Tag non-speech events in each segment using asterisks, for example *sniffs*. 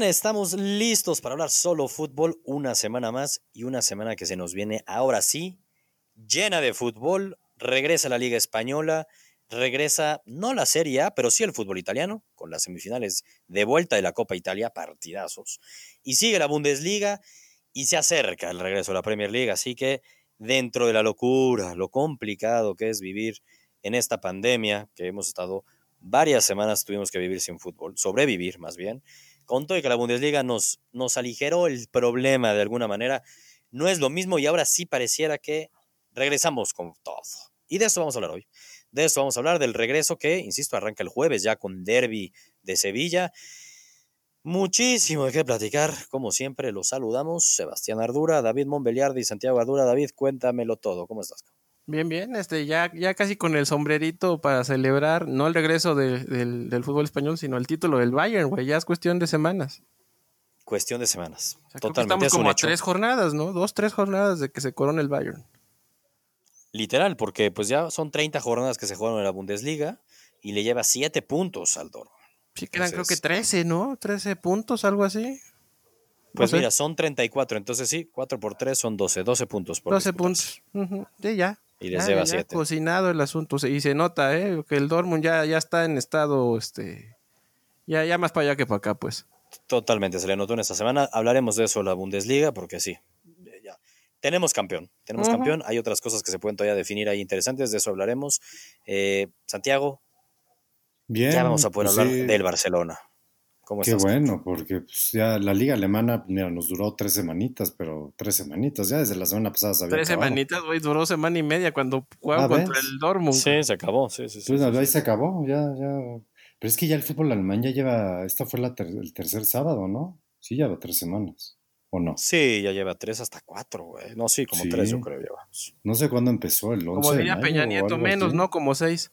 Estamos listos para hablar solo fútbol una semana más y una semana que se nos viene ahora sí, llena de fútbol. Regresa la Liga Española, regresa no la Serie A, pero sí el fútbol italiano, con las semifinales de vuelta de la Copa Italia, partidazos. Y sigue la Bundesliga y se acerca el regreso de la Premier League, así que dentro de la locura, lo complicado que es vivir en esta pandemia que hemos estado varias semanas tuvimos que vivir sin fútbol, sobrevivir más bien, y que la Bundesliga nos, nos aligeró el problema de alguna manera, no es lo mismo y ahora sí pareciera que regresamos con todo. Y de eso vamos a hablar hoy. De eso vamos a hablar del regreso que, insisto, arranca el jueves ya con Derby de Sevilla. Muchísimo de qué platicar. Como siempre, los saludamos. Sebastián Ardura, David Monbeliardi y Santiago Ardura. David, cuéntamelo todo. ¿Cómo estás? Bien, bien, este, ya, ya casi con el sombrerito para celebrar, no el regreso del, del, fútbol español, sino el título del Bayern, güey, ya es cuestión de semanas. Cuestión de semanas. O sea, Totalmente. Estamos como a tres jornadas, ¿no? Dos, tres jornadas de que se corone el Bayern. Literal, porque pues ya son 30 jornadas que se jugaron en la Bundesliga y le lleva 7 puntos al Dortmund. Sí, quedan creo que 13, ¿no? 13 puntos, algo así. Pues mira, son 34, entonces sí, 4 por 3 son 12, 12 puntos por 12 puntos. Sí, ya. Y les lleva 7. cocinado el asunto, y se nota, ¿eh? Que el Dortmund ya, ya está en estado, este, ya, ya más para allá que para acá, pues. Totalmente, se le notó en esta semana. Hablaremos de eso la Bundesliga, porque sí, ya. tenemos campeón, tenemos campeón. Hay otras cosas que se pueden todavía definir ahí interesantes, de eso hablaremos. Eh, Santiago, Bien, ya vamos a poder pues hablar sí. del Barcelona. ¿Cómo Qué estás? bueno, porque pues, ya la liga alemana, mira, nos duró tres semanitas, pero tres semanitas, ya desde la semana pasada se había Tres acabado. semanitas, güey, duró semana y media cuando jugaba Ah, contra ¿ves? el Dortmund. Sí, se acabó, sí, sí, sí. Pues, sí, ahí sí. se acabó, ya, ya. Pero es que ya el fútbol alemán ya lleva, esta fue la ter- el tercer sábado, ¿no? Sí, lleva tres semanas, ¿o no? Sí, ya lleva tres hasta cuatro, güey. No, sí, como Sí. tres yo creo llevamos. No sé cuándo empezó, el 11 Como de diría mayo Peña Nieto, menos, así. ¿no? Como seis.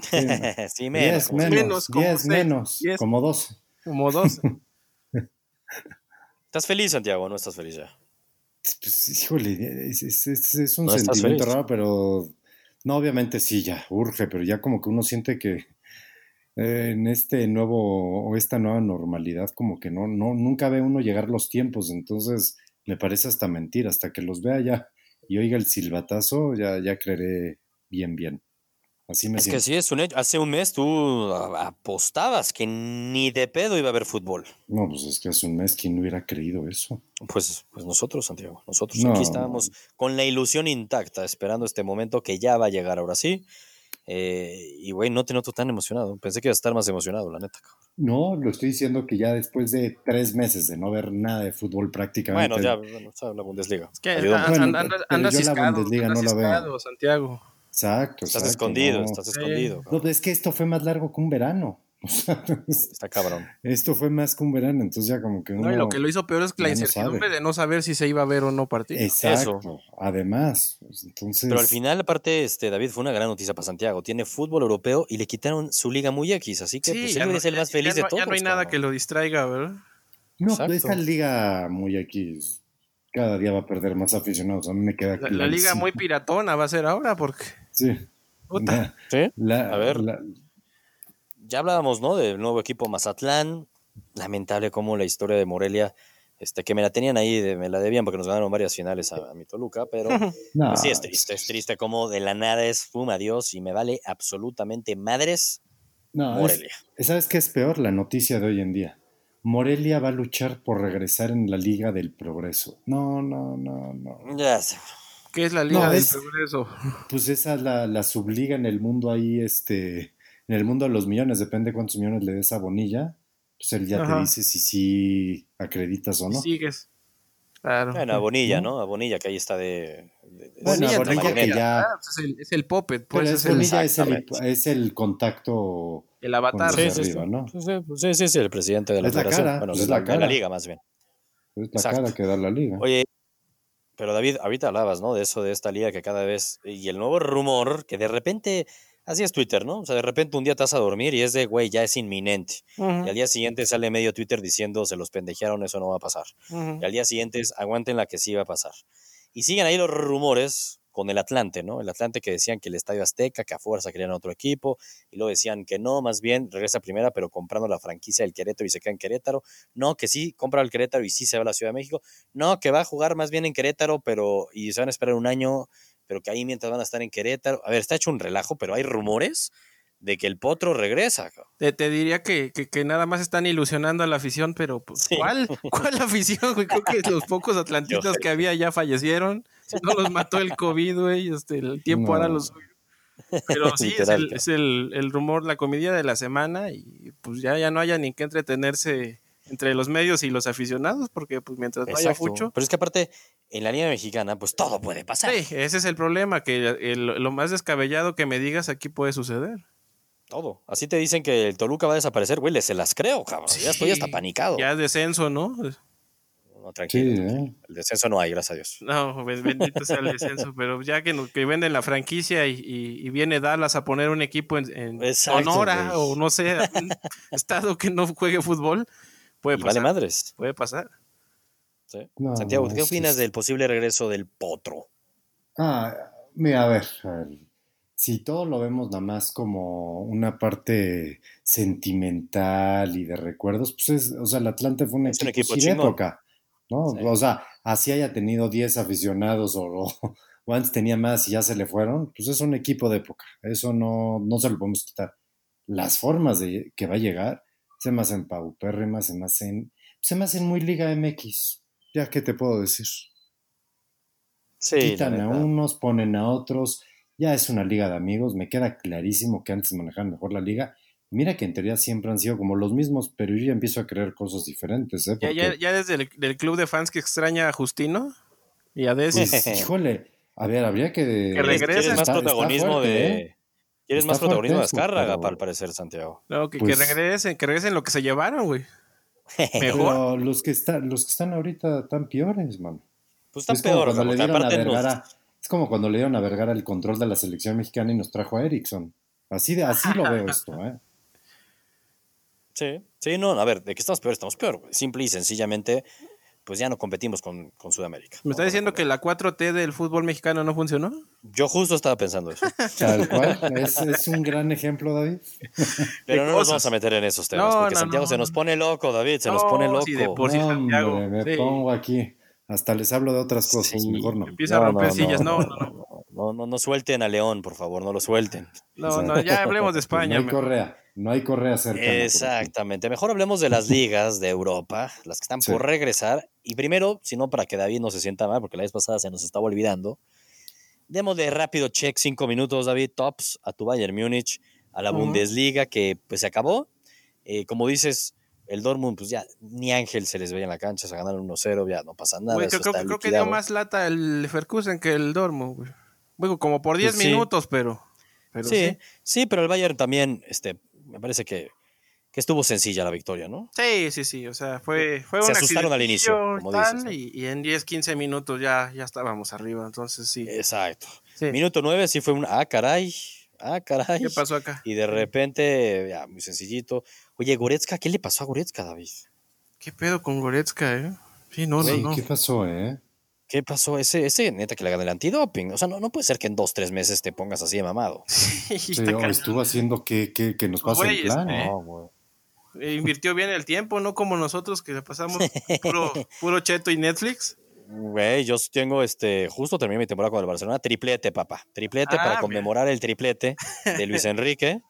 Sí, *laughs* sí, menos. Diez menos, menos, como diez seis, menos, diez. como doce. Como dos. *laughs* ¿Estás feliz, Santiago? o ¿No estás feliz ya? Pues, híjole, es, es- es- es un No sentimiento raro, pero no, obviamente sí, ya urge, pero ya como que uno siente que eh, en este nuevo o esta nueva normalidad como que no, no, nunca ve uno llegar los tiempos, entonces me parece hasta mentira, hasta que los vea ya y oiga el silbatazo, ya, ya creeré bien, bien. Así me Es que sí, es un hecho. Hace un mes tú apostabas que ni de pedo iba a haber fútbol. No, pues es que hace un mes, ¿quién hubiera creído eso? Pues, pues nosotros, Santiago, nosotros No. aquí estábamos con la ilusión intacta, esperando este momento que ya va a llegar ahora sí. Eh, y güey, no te noto tan emocionado. Pensé que iba a estar más emocionado, la neta. cabrón. No, lo estoy diciendo que ya después de tres meses de no ver nada de fútbol prácticamente. Bueno, ya, bueno, la Bundesliga. Es que Ayudó anda, mucho. Bueno, anda, pero anda yo la ciscado, Bundesliga no la veo. ciscado, Santiago. Exacto, Estás exacto, escondido, no. estás Sí. escondido. No, es que esto fue más largo que un verano. *laughs* Está cabrón. esto fue más que un verano, entonces ya como que uno... No, y lo que lo hizo peor es la ya no incertidumbre de no saber si se iba a ver o no partido. Exacto, además. pues, entonces... Pero al final, aparte, este, David, fue una gran noticia para Santiago. Tiene fútbol europeo y le quitaron su liga muy X, así que pues, ya él no- es el más ya- feliz ya de todos. Ya no hay nada cabrón. que lo distraiga, ¿verdad? No, Exacto. esta liga muy es- cada día va a perder más aficionados. A mí me queda La, la liga muy piratona va a ser ahora porque... Sí. Puta. ¿Sí? La- A ver. la- Ya hablábamos, ¿no? Del nuevo equipo Mazatlán. Lamentable como la historia de Morelia, este, que me la tenían ahí, de- me la debían porque nos ganaron varias finales a, a mi Toluca, pero *laughs* no, pues sí es triste, es triste como de la nada es fuma Dios y me vale absolutamente madres no, es- Morelia. ¿Sabes qué es peor? La noticia de hoy en día. Morelia va a luchar por regresar en la Liga del Progreso. No, no, no, no. Ya sé. ¿Qué es la liga No, del es- progreso? Pues esa la, la subliga en el mundo ahí, este, en el mundo de los millones, depende cuántos millones le des a Bonilla, pues él ya Ajá. te dice si sí acreditas o no. Sigues. Claro. Bueno, a Bonilla, ¿No? A Bonilla, que ahí está de. de- de- Bueno, a Bonilla que ya- Ah, pues es, el, es el puppet, Pero pues es es el, Bonilla es el, exactamente. es el contacto el avatar. con Sí, sí, sí. arriba, ¿no? Sí, sí, sí, sí, sí, el presidente de la Es la federación. cara, bueno, pues es la, la de la cara. liga, más bien. Es la Exacto. cara que da la liga. Oye, pero David, ahorita hablabas, ¿no? De eso, de esta liga que cada vez. Y el nuevo rumor que de repente. Así es Twitter, ¿no? O sea, de repente un día te vas a dormir y es de, güey, ya es inminente. Ujú, Y al día siguiente sale medio Twitter diciendo, se los pendejearon, eso no va a pasar. ujú. Y al día siguiente es, aguanten la que sí va a pasar. Y siguen ahí los rumores con el Atlante, ¿no? El Atlante que decían que el Estadio Azteca, que a fuerza querían otro equipo, y luego decían que no, más bien regresa a primera, pero comprando la franquicia del Querétaro y se queda en Querétaro. No, que sí, compra el Querétaro y sí se va a la Ciudad de México. No, que va a jugar más bien en Querétaro, pero y se van a esperar un año, pero que ahí mientras van a estar en Querétaro. A ver, está hecho un relajo, pero hay rumores de que el potro regresa. Te, te diría que, que, que, nada más están ilusionando a la afición, pero pues, sí. ¿cuál, ¿cuál afición? Creo que los pocos *laughs* atlantitas que había ya fallecieron. Si *laughs* no los mató el COVID, güey, este, el tiempo no. hará los Pero *laughs* sí, es, el, es el, el, rumor, la comedia de la semana y pues ya, ya no haya ni que entretenerse entre los medios y los aficionados, porque pues mientras no haya mucho. Pero es que aparte, en la Liga Mexicana, pues todo puede pasar. Sí, ese es el problema, que el, lo más descabellado que me digas aquí puede suceder. Todo. Así te dicen que el Toluca va a desaparecer, güey, se las creo, cabrón. Sí, ya estoy hasta panicado. Ya descenso, ¿no? No, tranquilo. Sí, ¿eh? El descenso no hay, gracias a Dios. No, bendito sea el descenso. *laughs* pero ya que, que venden la franquicia y, y, y, viene Dallas a poner un equipo en, en Sonora o no sé, *laughs* un estado que no juegue fútbol, puede y pasar. Vale madres. Puede pasar. Sí. No, Santiago, ¿qué opinas es... del posible regreso del potro? Ah, mira, a ver, a ver si todo lo vemos nada más como una parte sentimental y de recuerdos, pues es, o sea, el Atlante fue un es equipo, un equipo época, ¿no? Sí. O sea, así haya tenido 10 aficionados o, o, *laughs* o, antes tenía más y ya se le fueron, pues es un equipo de época, eso no, no se lo podemos quitar. Las formas de que va a llegar se me hacen paupérrimas, se me hacen, se me hacen muy Liga MX, ya que te puedo decir. Sí, Quitan a unos, ponen a otros, ya es una liga de amigos, me queda clarísimo que antes manejaban mejor la liga. Mira que en teoría siempre han sido como los mismos, pero yo ya empiezo a creer cosas diferentes. ¿eh? Porque... Ya, ya, ya, desde el del club de fans que extraña a Justino y a Desi. Pues, *laughs* híjole, a ver, habría que... Que regrese. ¿Quieres más protagonismo fuerte, de... ¿eh? ¿Quieres más protagonismo de Azcárraga, pero... al parecer, Santiago? No, que, pues... que, regresen, que regresen lo que se llevaron, güey. *laughs* Mejor. Pero los que, están, los que están ahorita están peores, man. Pues están peores. Cuando le dieron a Vergara... Nos es como cuando le dieron a Vergara el control de la selección mexicana y nos trajo a Erickson. Así, de, así lo veo esto, ¿eh? Sí, sí, no, a ver, ¿de qué estamos peor? Estamos peor. Simple y sencillamente, pues ya no competimos con, con Sudamérica. ¿Me está diciendo que la 4T del fútbol mexicano no funcionó? Yo justo estaba pensando eso. *laughs* Tal cual, es, es un gran ejemplo, David. *laughs* Pero no nos vamos a meter en esos temas, no, porque no, Santiago no. se nos pone loco, David, se nos pone loco. Sí, de por sí, Santiago. Hombre, me sí. pongo aquí. Hasta les hablo de otras cosas, Sí, mejor no. Empieza a romper sillas, no, no, no. No, no, no suelten a León, por favor, no lo suelten. No, no, ya hablemos de España. Pues no hay correa, no hay correa cerca. Exactamente. Mejor hablemos de las ligas de Europa, las que están Sí. por regresar. Y primero, si no, para que David no se sienta mal, porque la vez pasada se nos estaba olvidando, démosle rápido check, cinco minutos, David, tops a tu Bayern Múnich, a la. Bundesliga, que pues se acabó. Eh, como dices, el Dortmund, pues ya ni Ángel se les veía en la cancha, se ganaron 1-0, ya no pasa nada. Güey, creo, está creo, creo que dio más lata el Leverkusen que el Dortmund, güey. Bueno, como por 10 Pues sí. minutos, pero... pero sí, sí, sí, pero el Bayern también, este, me parece que, que estuvo sencilla la victoria, ¿no? Sí, sí, sí, o sea, fue, fue Se un asustaron al inicio, accidentillo como tal, dices, ¿no? y, y en 10, 15 minutos ya, ya estábamos arriba, entonces sí. Exacto. sí. Minuto 9 sí fue un, ah, caray, ah, caray. ¿Qué pasó acá? Y de repente, ya, muy sencillito. Oye, Goretzka, ¿qué le pasó a Goretzka, David? ¿Qué pedo con Goretzka, eh? Sí, no, Güey, no, no. ¿Qué pasó, eh? ¿Qué pasó? Ese, ese neta que le gana el antidoping. O sea, no, no puede ser que en dos, tres meses te pongas así de mamado. Estuvo haciendo que, que, que nos pase el plan. ¿eh? No, güey. Eh, Invirtió bien el tiempo, no como nosotros que le pasamos puro, *laughs* puro cheto y Netflix. Güey, yo tengo este, justo terminé mi temporada con el Barcelona, triplete, papá. Triplete Ah, para mira. conmemorar el triplete de Luis Enrique.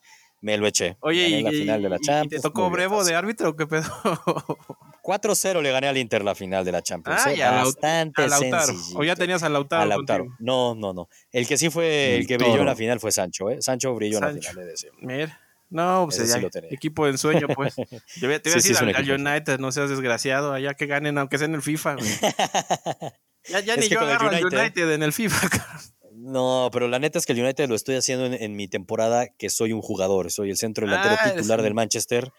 Me lo eché. Oye, Gané y, la final de la y- y Champions. te tocó Brevo de árbitro o qué pedo? *laughs* 4-0 le gané al Inter la final de la Champions. Ah, eh, a, Bastante a Lautaro. O ya tenías a Lautaro. A Lautaro. contigo. No, no, no. El que sí fue el, El que brilló en la final fue Sancho, ¿eh? Sancho brilló en la final, he de decir. Mira. No, pues Ese sí ya, lo tenía. equipo de ensueño, pues. *laughs* Yo te voy a Sí, sí, decir un al, al. United, no seas desgraciado, allá que ganen, aunque sea en el FIFA, güey. *laughs* Ya, ya ni que yo agarro al United- United en el FIFA. No, pero la neta es que el United lo estoy haciendo en, en mi temporada que soy un jugador. Soy el centro delantero Ah, titular del Manchester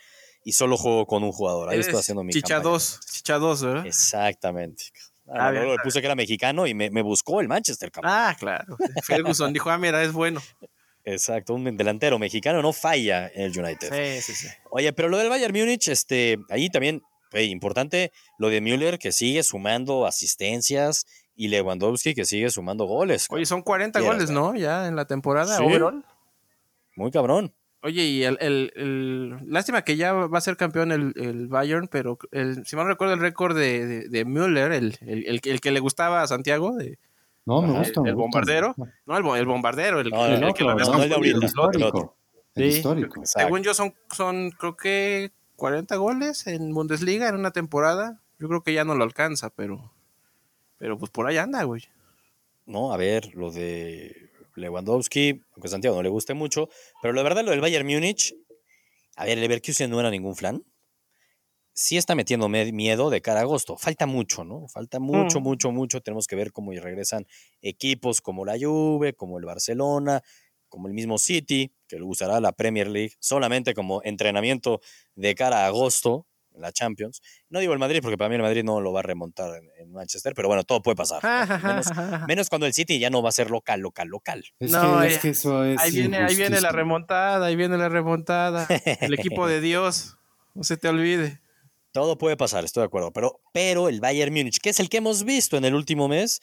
y solo juego con un jugador. Ahí estoy haciendo mi Chicha campaña. 2, Chicha 2, ¿verdad? Exactamente. Ah, Ah, bien. le puse que era mexicano y me, me buscó el Manchester, cabrón. Ah, claro. Ferguson dijo, ah, mira, es bueno. *laughs* Exacto, un delantero mexicano no falla en el United. Sí, sí, sí. Oye, pero lo del Bayern Múnich, este, ahí también, hey, importante, lo de Müller, que sigue sumando asistencias, y Lewandowski que sigue sumando goles. Oye, son 40 goles, ¿no? Ya en la temporada sí. Muy cabrón. Oye, y el, el, el, lástima que ya va a ser campeón el, el Bayern, pero el, si mal no recuerdo el récord de, de, de Müller, el, el, que le gustaba a Santiago, de, no, me gusta. El, me bombardero. No, el, el bombardero. El, No, el, no, el que lo histórico. Histórico. Según yo, son, son creo que 40 goles en Bundesliga en una temporada. Yo creo que ya no lo alcanza, pero, pero pues por ahí anda, güey. No, a ver, lo de Lewandowski, aunque Santiago no le guste mucho, pero la verdad lo del Bayern Múnich, a ver, el Leverkusen no era ningún flan. Sí está metiendo me- miedo de cara a agosto. Falta mucho, ¿no? Falta mucho, Mm. mucho, mucho. Tenemos que ver cómo regresan equipos como la Juve, como el Barcelona, como el mismo City, que lo usará la Premier League solamente como entrenamiento de cara a agosto en la Champions. No digo el Madrid, porque para mí el Madrid no lo va a remontar en, en Manchester, pero bueno, todo puede pasar. ¿no? Menos, menos cuando el City ya no va a ser local, local, local. Es, No, que, eh, es que eso es. Ahí viene, ahí viene la remontada, ahí viene la remontada. *laughs* El equipo de Dios, no se te olvide. Todo puede pasar, estoy de acuerdo. Pero, pero el Bayern Múnich, que es el que hemos visto en el último mes,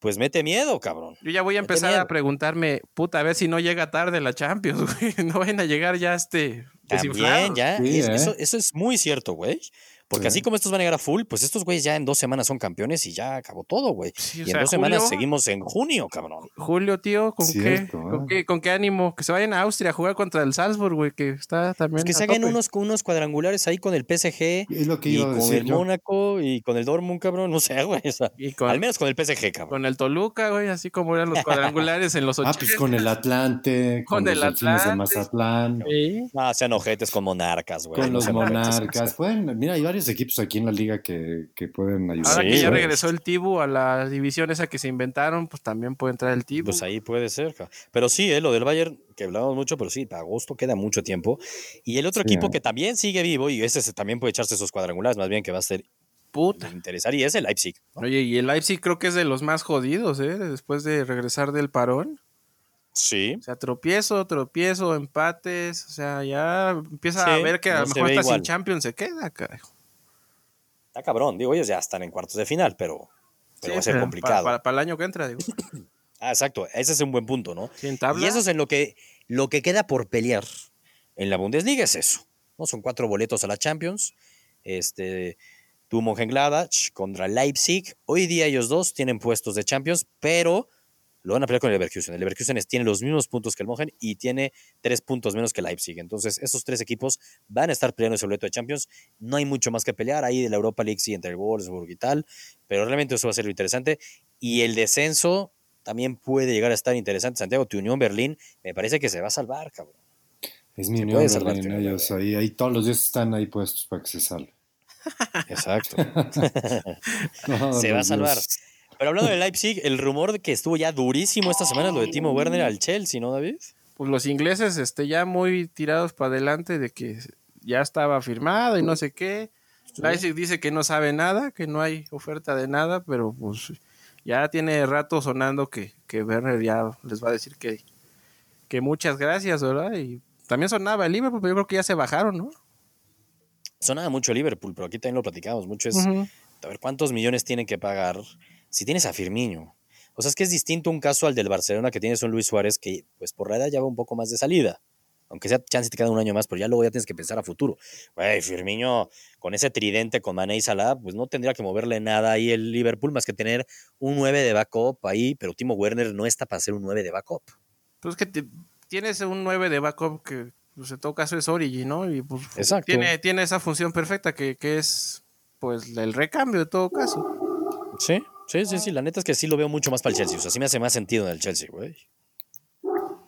pues mete miedo, cabrón. Yo ya voy a Mete empezar miedo. a preguntarme, puta, a ver si no llega tarde la Champions, *laughs* güey. No vayan a llegar ya este También, ya. Sí, es- ¿eh? eso, eso es muy cierto, güey. Porque Sí. así como estos van a llegar a full, pues estos güeyes ya en dos semanas son campeones y ya acabó todo, güey. Sí, y en sea, dos semanas Julio- seguimos en junio, cabrón. Julio, tío, ¿con Cierto, qué? ¿eh? ¿Con qué? ¿Con qué ánimo? Que se vayan a Austria a jugar contra el Salzburg, güey, que está también Pues que a se hagan tope. unos, unos cuadrangulares ahí con el PSG Es lo que y iba a con decir el yo. Mónaco y con el Dortmund, cabrón. No sé, güey. o sea, Y con, al menos con el PSG, cabrón. con el Toluca, güey, así como eran los cuadrangulares en los Ah, 80. pues con el Atlante, Con con, el los delfines de Atlante. Mazatlán, Sí. Ah, sean ojetes con monarcas, güey. con no los monarcas. Bueno, mira, hay varios equipos aquí en la liga que, que pueden ayudar. Ahora Sí, que ya regresó el Tibu a la división esa que se inventaron, pues también puede entrar el Tibu. Pues ahí puede ser. Pero sí, eh, lo del Bayern, que hablamos mucho, pero sí, para agosto queda mucho tiempo. Y el otro Sí, equipo eh. que también sigue vivo, y ese se- también puede echarse esos cuadrangulares, más bien que va a ser Puta. interesar, y es el Leipzig. ¿no? Oye, y el Leipzig creo que es de los más jodidos, ¿eh? Después de regresar del parón. Sí. O sea, tropiezo, tropiezo, empates. O sea, ya empieza a ver que a lo mejor hasta sin. Champions se queda, carajo. Está cabrón. Digo, ellos ya están en cuartos de final, pero, pero Sí, va a ser complicado. Para, para el año que entra, digo. *clears throat* Ah, exacto. Ese es un buen punto, ¿no? Sí, en tabla. Y eso es en lo que, lo que queda por pelear en la Bundesliga, es eso. ¿no? Son cuatro boletos a la Champions. Este, tu Mönchengladbach contra Leipzig. Hoy día ellos dos tienen puestos de Champions, pero lo van a pelear con el Leverkusen. El Leverkusen tiene los mismos puntos que el Mönchen y tiene tres puntos menos que el Leipzig. Entonces, esos tres equipos van a estar peleando ese boleto de Champions. No hay mucho más que pelear ahí de la Europa League, sí, entre el Wolfsburg y tal, pero realmente eso va a ser lo interesante. Y el descenso también puede llegar a estar interesante. Santiago, tu Unión Berlín, me parece que se va a salvar, cabrón. Es mi Se unión, Berlín, ellos ahí, ahí todos los días están ahí puestos para que se salve. Exacto. *laughs* *laughs* Se va a salvar. Pero hablando de Leipzig, el rumor de que estuvo ya durísimo esta semana es lo de Timo Werner al Chelsea, ¿no, David? Pues los ingleses este, ya muy tirados para adelante de que ya estaba firmado y no sé qué. Leipzig dice que no sabe nada, que no hay oferta de nada, pero pues ya tiene rato sonando que, que Werner ya les va a decir que, que muchas gracias, ¿verdad? Y también sonaba el Liverpool, pero yo creo que ya se bajaron, ¿no? Sonaba mucho Liverpool, pero aquí también lo platicamos mucho. Es, a ver, ¿cuántos millones tienen que pagar si tienes a Firmino? O sea, es que es distinto un caso al del Barcelona que tienes un Luis Suárez que, pues por la edad ya va un poco más de salida. Aunque sea chance te queda un año más, pero ya luego ya tienes que pensar a futuro. Güey, Firmino, con ese tridente con Mané y Salah, pues no tendría que moverle nada ahí el Liverpool más que tener un 9 de backup ahí, pero Timo Werner no está para ser un 9 de backup. Pues que te- tienes un 9 de backup que pues, en todo caso es Origi, ¿no? Y pues Exacto. tiene, tiene esa función perfecta que, que es pues el recambio de todo caso. Sí, sí, sí, sí. La neta es que sí lo veo mucho más para el Chelsea. O sea, sí me hace más sentido en el Chelsea, güey.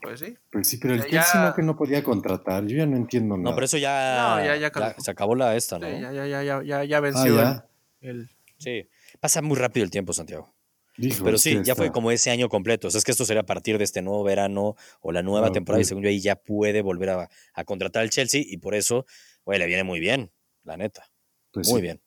Pues sí. Pues sí, pero el Ya- Chelsea no que no podía contratar. Yo ya no entiendo nada. No, pero eso ya, No, ya- ya caducó. se acabó la esta, ¿no? Sí, ya, ya, ya, ya, ya, Ah, venció ya. el, el- Sí. Pasa muy rápido el tiempo, Santiago. Hijo, Pero sí, ya fue como ese año completo. O sea, es que esto sería a partir de este nuevo verano o la nueva Ah, temporada. Y ok. según yo, ahí ya puede volver a, a contratar al Chelsea. Y por eso, güey, le viene muy bien, la neta. pues muy sí. bien.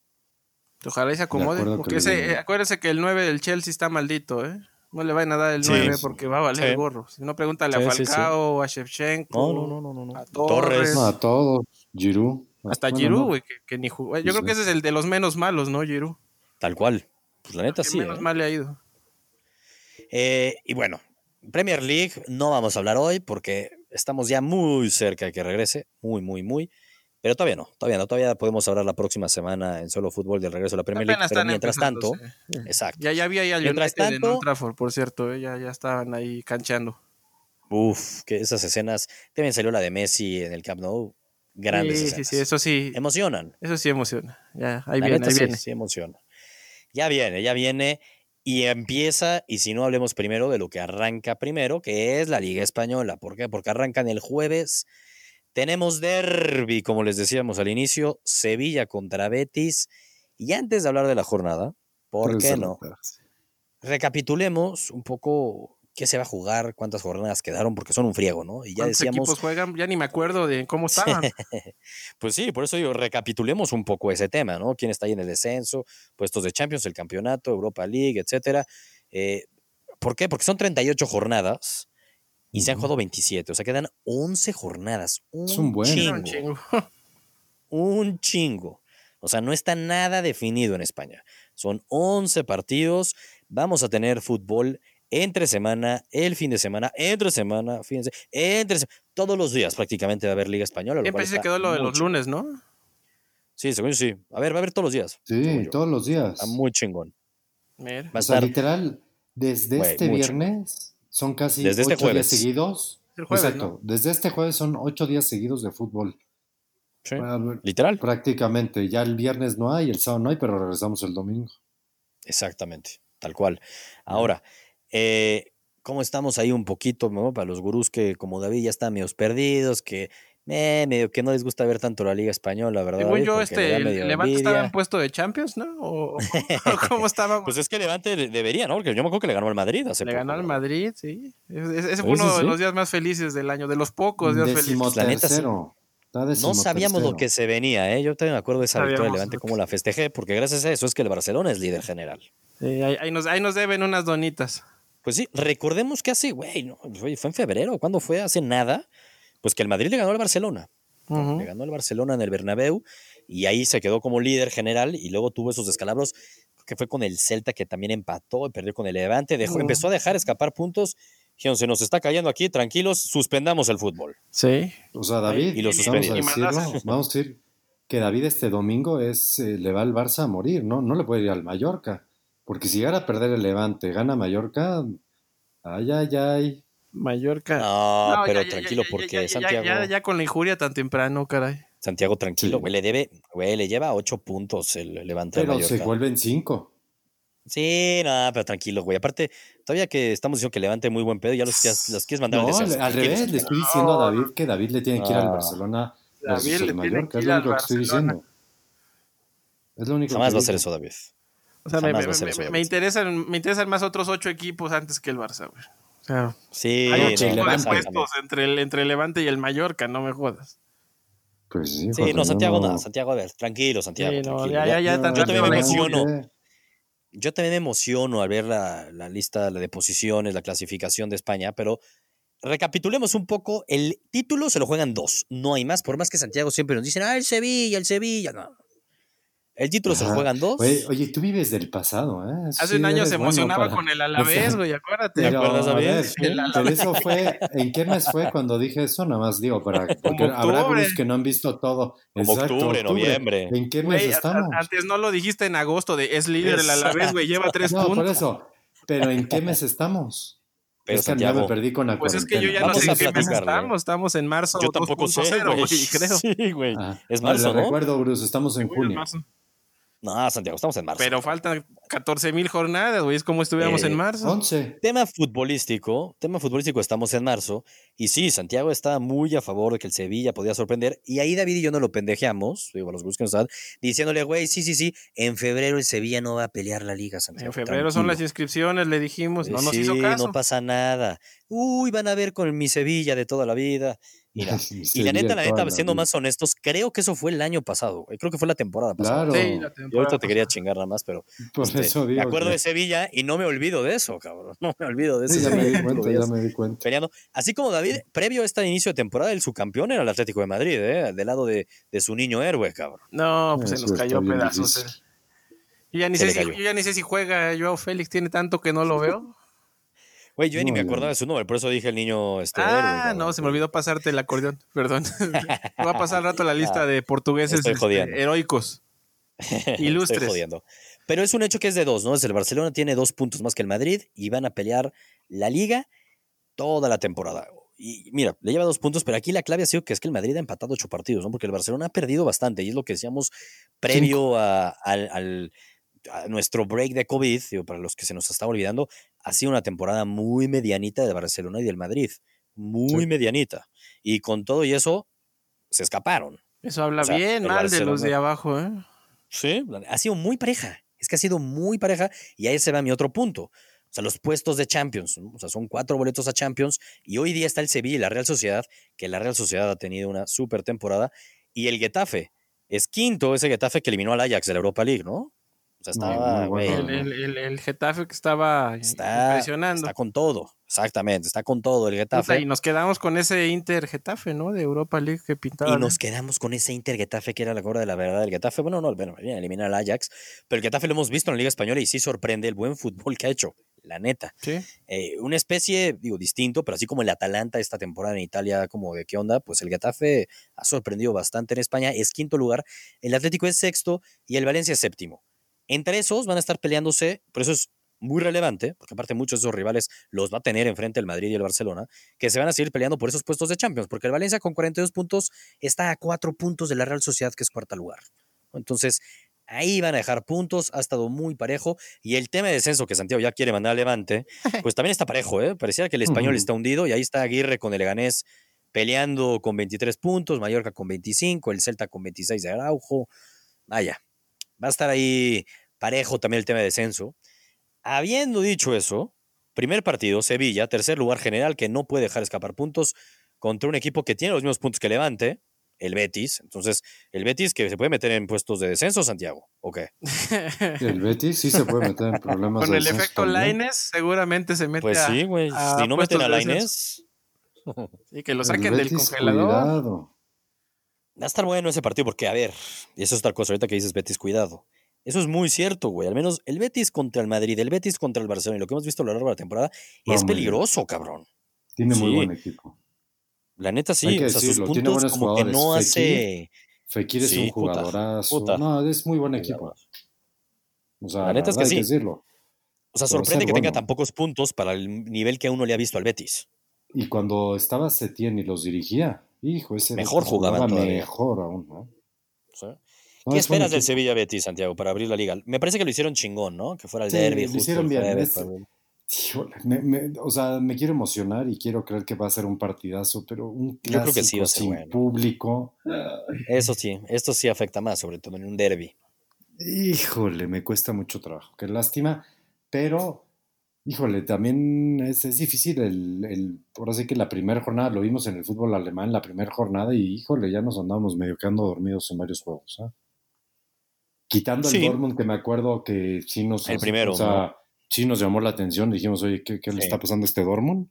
Ojalá y se acomode. Porque ese, eh, acuérdense que el 9 del Chelsea está maldito, ¿eh? No le vayan a dar el Sí. 9 porque va a valer Sí. el gorro. Si no, pregúntale a Sí, sí, sí. Falcao, a Shevchenko, No, no, no, no, a Torres. No, a todos. Giroud. Hasta Bueno, Giroud, no. güey, que, que ni jugó. Yo creo sí. que ese es el de los menos malos, ¿no, Giroud? Tal cual. Pues la neta sí. menos ¿eh? mal le ha ido. Eh, y bueno, Premier League no vamos a hablar hoy porque estamos ya muy cerca de que regrese, muy, muy, muy. Pero todavía no, todavía no, todavía podemos hablar la próxima semana en solo fútbol del regreso a la Premier League. Pero mientras tanto, exacto. Ya, ya había ya mientras tanto, en por cierto, eh, ya, ya estaban ahí canchando. Uf, que esas escenas, también salió la de Messi en el Camp Nou, grandes sí, escenas. Sí, sí, eso sí. Emocionan. Eso sí emociona. Ya, ahí viene, ahí viene. Sí, emociona. Ya viene, ya viene y empieza, y si no hablemos primero de lo que arranca primero, que es la Liga Española. ¿Por qué? Porque arrancan el jueves tenemos derby, como les decíamos al inicio, Sevilla contra Betis. Y antes de hablar de la jornada, ¿por qué no? Recapitulemos un poco qué se va a jugar, cuántas jornadas quedaron, porque son un friego, ¿no? Y ya decíamos. equipos juegan? Ya ni me acuerdo de cómo estaban. *laughs* pues sí, por eso yo recapitulemos un poco ese tema, ¿no? ¿Quién está ahí en el descenso? Puestos de Champions, el campeonato, Europa League, etcétera. Eh, ¿Por qué? Porque son 38 jornadas y se han jugado 27, o sea, quedan 11 jornadas. Un, es un buen chingo. Un chingo. O sea, no está nada definido en España. Son 11 partidos. Vamos a tener fútbol entre semana, el fin de semana, entre semana, fíjense, entre todos los días prácticamente va a haber Liga Española. Siempre se quedó lo de los lunes, ¿no? Sí, según yo sí. A ver, va a haber todos los días. Sí, todos los días. Está muy chingón. Va a estar, literal, desde este viernes son casi Desde este ocho días seguidos. Exacto. Desde este jueves son ocho días seguidos de fútbol. Sí, literal. Prácticamente. Ya el viernes no hay, el sábado no hay, pero regresamos el domingo. Exactamente, tal cual. Ahora, eh, ¿cómo estamos ahí un poquito para los gurús que como David ya están medio perdidos, que eh, medio que no les gusta ver tanto la Liga Española, ¿verdad? Según yo, este, Levante estaba en puesto de Champions, ¿no? *laughs* ¿O, cómo estaba? pues es que Levante debería, ¿no? Porque yo me acuerdo que le ganó al Madrid hace Le ganó al Madrid, sí. Ese fue uno de los días más felices del año, de los pocos días felices. La neta, no sabíamos lo que se venía, ¿eh? Yo también me acuerdo de esa victoria de Levante, cómo la festejé, porque gracias a eso es que el Barcelona es líder general. Sí, ahí, nos, ahí nos deben unas donitas. Pues sí, recordemos que hace, güey, no, fue en febrero, ¿cuándo fue? Hace nada, pues que el Madrid le ganó al Barcelona. Le ganó el Barcelona en el Bernabéu y ahí se quedó como líder general y luego tuvo esos descalabros que fue con el Celta que también empató y perdió con el Levante, dejó, empezó a dejar escapar puntos. Dijeron, se nos está cayendo aquí, tranquilos, suspendamos el fútbol. Sí. O sea, David, y lo vamos, vamos a decir que David este domingo es, eh, le va al Barça a morir, ¿no? No le puede ir al Mallorca. Porque si llegara a perder el Levante, gana Mallorca, ay, ay, ay. Mallorca. No, pero tranquilo, porque Santiago. Ya, con la injuria tan temprano, caray. Santiago, tranquilo, güey, le debe, güey, le lleva ocho puntos el Levante. Pero se vuelven cinco. Sí, no, pero tranquilo, güey. Aparte, todavía que estamos diciendo que levante muy buen pedo, ya los, los quieres mandar no, al, al revés, le estoy diciendo a David que David le tiene que ir al Barcelona David le Mallorca, es lo único que estoy diciendo. Es lo único Jamás va a hacer eso, David. O sea, me, me, me, interesan, me interesan más otros ocho equipos antes que el Barça, güey. Sea, sí, hay un entre el, entre el Levante y el Mallorca, no me jodas. Pues sí, sí no, Santiago, no. Santiago, a ver, tranquilo, Santiago. tranquilo. Ya, ya, ya, yo también me emociono. Yo también me emociono al ver la, la lista de posiciones, la clasificación de España, pero recapitulemos un poco. El título se lo juegan dos, no hay más. Por más que Santiago siempre nos dicen, ah, el Sevilla, el Sevilla. No, el título se juegan dos. Oye, tú vives del pasado, ¿eh? Hace un año se emocionaba con el *laughs* Alavés, güey, acuérdate. ¿Te acuerdas, David? Pero eso fue, ¿en qué mes fue cuando dije eso? Nada más digo, para, *laughs* porque habrá algunos que no han visto todo. Como Exacto, octubre, noviembre. ¿En qué mes estamos? antes no lo dijiste en agosto de es líder el Alavés, güey, lleva tres puntos. No, por eso. Pero ¿en qué mes *laughs* estamos? Pero es que ya me perdí con la Pues es que yo ya no sé en qué mes estamos. Estamos en marzo. Yo tampoco sé, güey. Creo. Sí, güey. Ah, es marzo, ¿no? recuerdo, Bruce. Estamos en junio. No, Santiago, estamos en marzo. Pero faltan 14 mil jornadas, güey. Es como estuviéramos en eh, marzo. 11. Tema futbolístico, tema futbolístico, estamos en marzo. Y sí, Santiago está muy a favor de que el Sevilla podía sorprender. Y ahí David y yo no lo pendejeamos, digo, a los grupos que nos dan, diciéndole, güey, sí, sí, sí, en febrero el Sevilla no va a pelear la liga, Santiago. En febrero son las inscripciones, le dijimos, no nos hizo caso. no pasa nada. Uy, van a ver con mi Sevilla de toda la vida. Mira, *laughs* y la neta, la neta, siendo más honestos, creo que eso fue el año pasado, Creo que fue la temporada pasada. Claro. Sí, la temporada Yo ahorita te quería chingar nada más, pero. *laughs* Por este, eso digo me acuerdo de Sevilla y no me olvido de eso, cabrón. *laughs* No me olvido de eso. Sí, ya me di cuenta, ya me di cuenta. Peleando. Así como David, previo a este inicio de temporada, el subcampeón era el Atlético de Madrid, ¿eh? Del lado de, de su niño héroe, cabrón. No, pues se nos cayó pedazos. Yo ya, ni sé si, yo ya ni sé si juega Joao Félix, tiene tanto que no lo veo. Güey, yo ni me acordaba de su nombre, por eso dije el niño este. Ah, no, se me olvidó pasarte el acordeón, *laughs* perdón. *laughs* Va a pasar al rato la lista ah, de portugueses este, heroicos. *laughs* Ilustres. Estoy jodiendo. Pero es un hecho que es de dos, ¿no? Es el Barcelona tiene dos puntos más que el Madrid y van a pelear la liga toda la temporada. Y mira, le lleva dos puntos, pero aquí la clave ha sido que es que el Madrid ha empatado ocho partidos, ¿no? Porque el Barcelona ha perdido bastante y es lo que decíamos previo a, al, nuestro break de COVID, digo, para los que se nos estaba olvidando, ha sido una temporada muy medianita de Barcelona y del Madrid. Muy medianita. Y con todo y eso, se escaparon. Eso habla bien mal de los de abajo, ¿eh? Sí, ha sido muy pareja. Es que ha sido muy pareja y ahí se va mi otro punto. O sea, los puestos de Champions, o sea, son cuatro boletos a Champions y hoy día está el Sevilla y la Real Sociedad, que la Real Sociedad ha tenido una súper temporada, y el Getafe. Es quinto ese Getafe que eliminó al Ajax de la Europa League, ¿no? Estaba, el, Getafe que estaba impresionando. Está con todo, exactamente, está con todo el Getafe. y nos quedamos con ese Inter Getafe, ¿no? De Europa League que pintaba. Y nos quedamos con ese Inter Getafe que era la hora de la verdad del Getafe. Bueno, no, bueno, eliminar al Ajax, pero el Getafe lo hemos visto en la Liga Española y sí sorprende el buen fútbol que ha hecho, la neta. ¿Sí? Eh, una especie, digo, distinto, pero así como el Atalanta esta temporada en Italia, como de qué onda, pues el Getafe ha sorprendido bastante en España, es quinto lugar, el Atlético es sexto y el Valencia es séptimo. Entre esos van a estar peleándose, por eso es muy relevante, porque aparte muchos de esos rivales los va a tener enfrente el Madrid y el Barcelona, que se van a seguir peleando por esos puestos de Champions, porque el Valencia con 42 puntos está a 4 puntos de la Real Sociedad, que es cuarta lugar. Entonces, ahí van a dejar puntos, ha estado muy parejo, y el tema de descenso que Santiago ya quiere mandar a Levante, *laughs* pues también está parejo, ¿eh? Pareciera que el español está hundido, y ahí está Aguirre con el Leganés peleando con 23 puntos, Mallorca con 25, el Celta con 26 de Araujo, vaya, Va a estar ahí parejo también el tema de descenso. Habiendo dicho eso, primer partido, Sevilla, tercer lugar general que no puede dejar escapar puntos contra un equipo que tiene los mismos puntos que Levante, el Betis. Entonces, el Betis que se puede meter en puestos de descenso, Santiago, ¿o qué? El Betis sí se puede meter en problemas Con el efecto Laines, seguramente se mete Pues sí, güey. Si no meten a Laines. *laughs* Y que lo saquen del congelador. Va a estar bueno ese partido porque, a ver, y eso es otra cosa ahorita que dices Betis, cuidado. Eso es muy cierto, güey. Al menos el Betis contra el Madrid, el Betis contra el Barcelona y lo que hemos visto a lo largo de la temporada es peligroso, cabrón. Tiene muy buen equipo. La neta sí, o sea, sus puntos como que no hace... Fekir es un jugadorazo. No, es muy buen equipo. O sea, la neta es que sí. decirlo. O sea, sorprende que tenga tan pocos puntos para el nivel que uno le ha visto al Betis. Y cuando estaba Setién y los dirigía, Hijo, ese mejor jugaba mejor aún, ¿no? ¿Qué esperas del Sevilla Betis, Santiago, para abrir la liga? Me parece que lo hicieron chingón, ¿no? Que fuera el derby. Lo hicieron bien. o sea, me quiero emocionar y quiero creer que va a ser un partidazo, pero un clásico Yo creo que sí sin público. Eso sí, esto sí afecta más, sobre todo en un derby. Híjole, me cuesta mucho trabajo. Qué lástima, pero Híjole, también es, difícil el, el, ahora sí que la primera jornada, lo vimos en el fútbol alemán, la primera jornada, y híjole, ya nos andábamos medio quedando dormidos en varios juegos. ¿eh? Quitando el Dortmund, que me acuerdo que sí nos, el primero, o sea, sí nos llamó la atención, dijimos, oye, ¿qué, qué le está pasando a este Dortmund?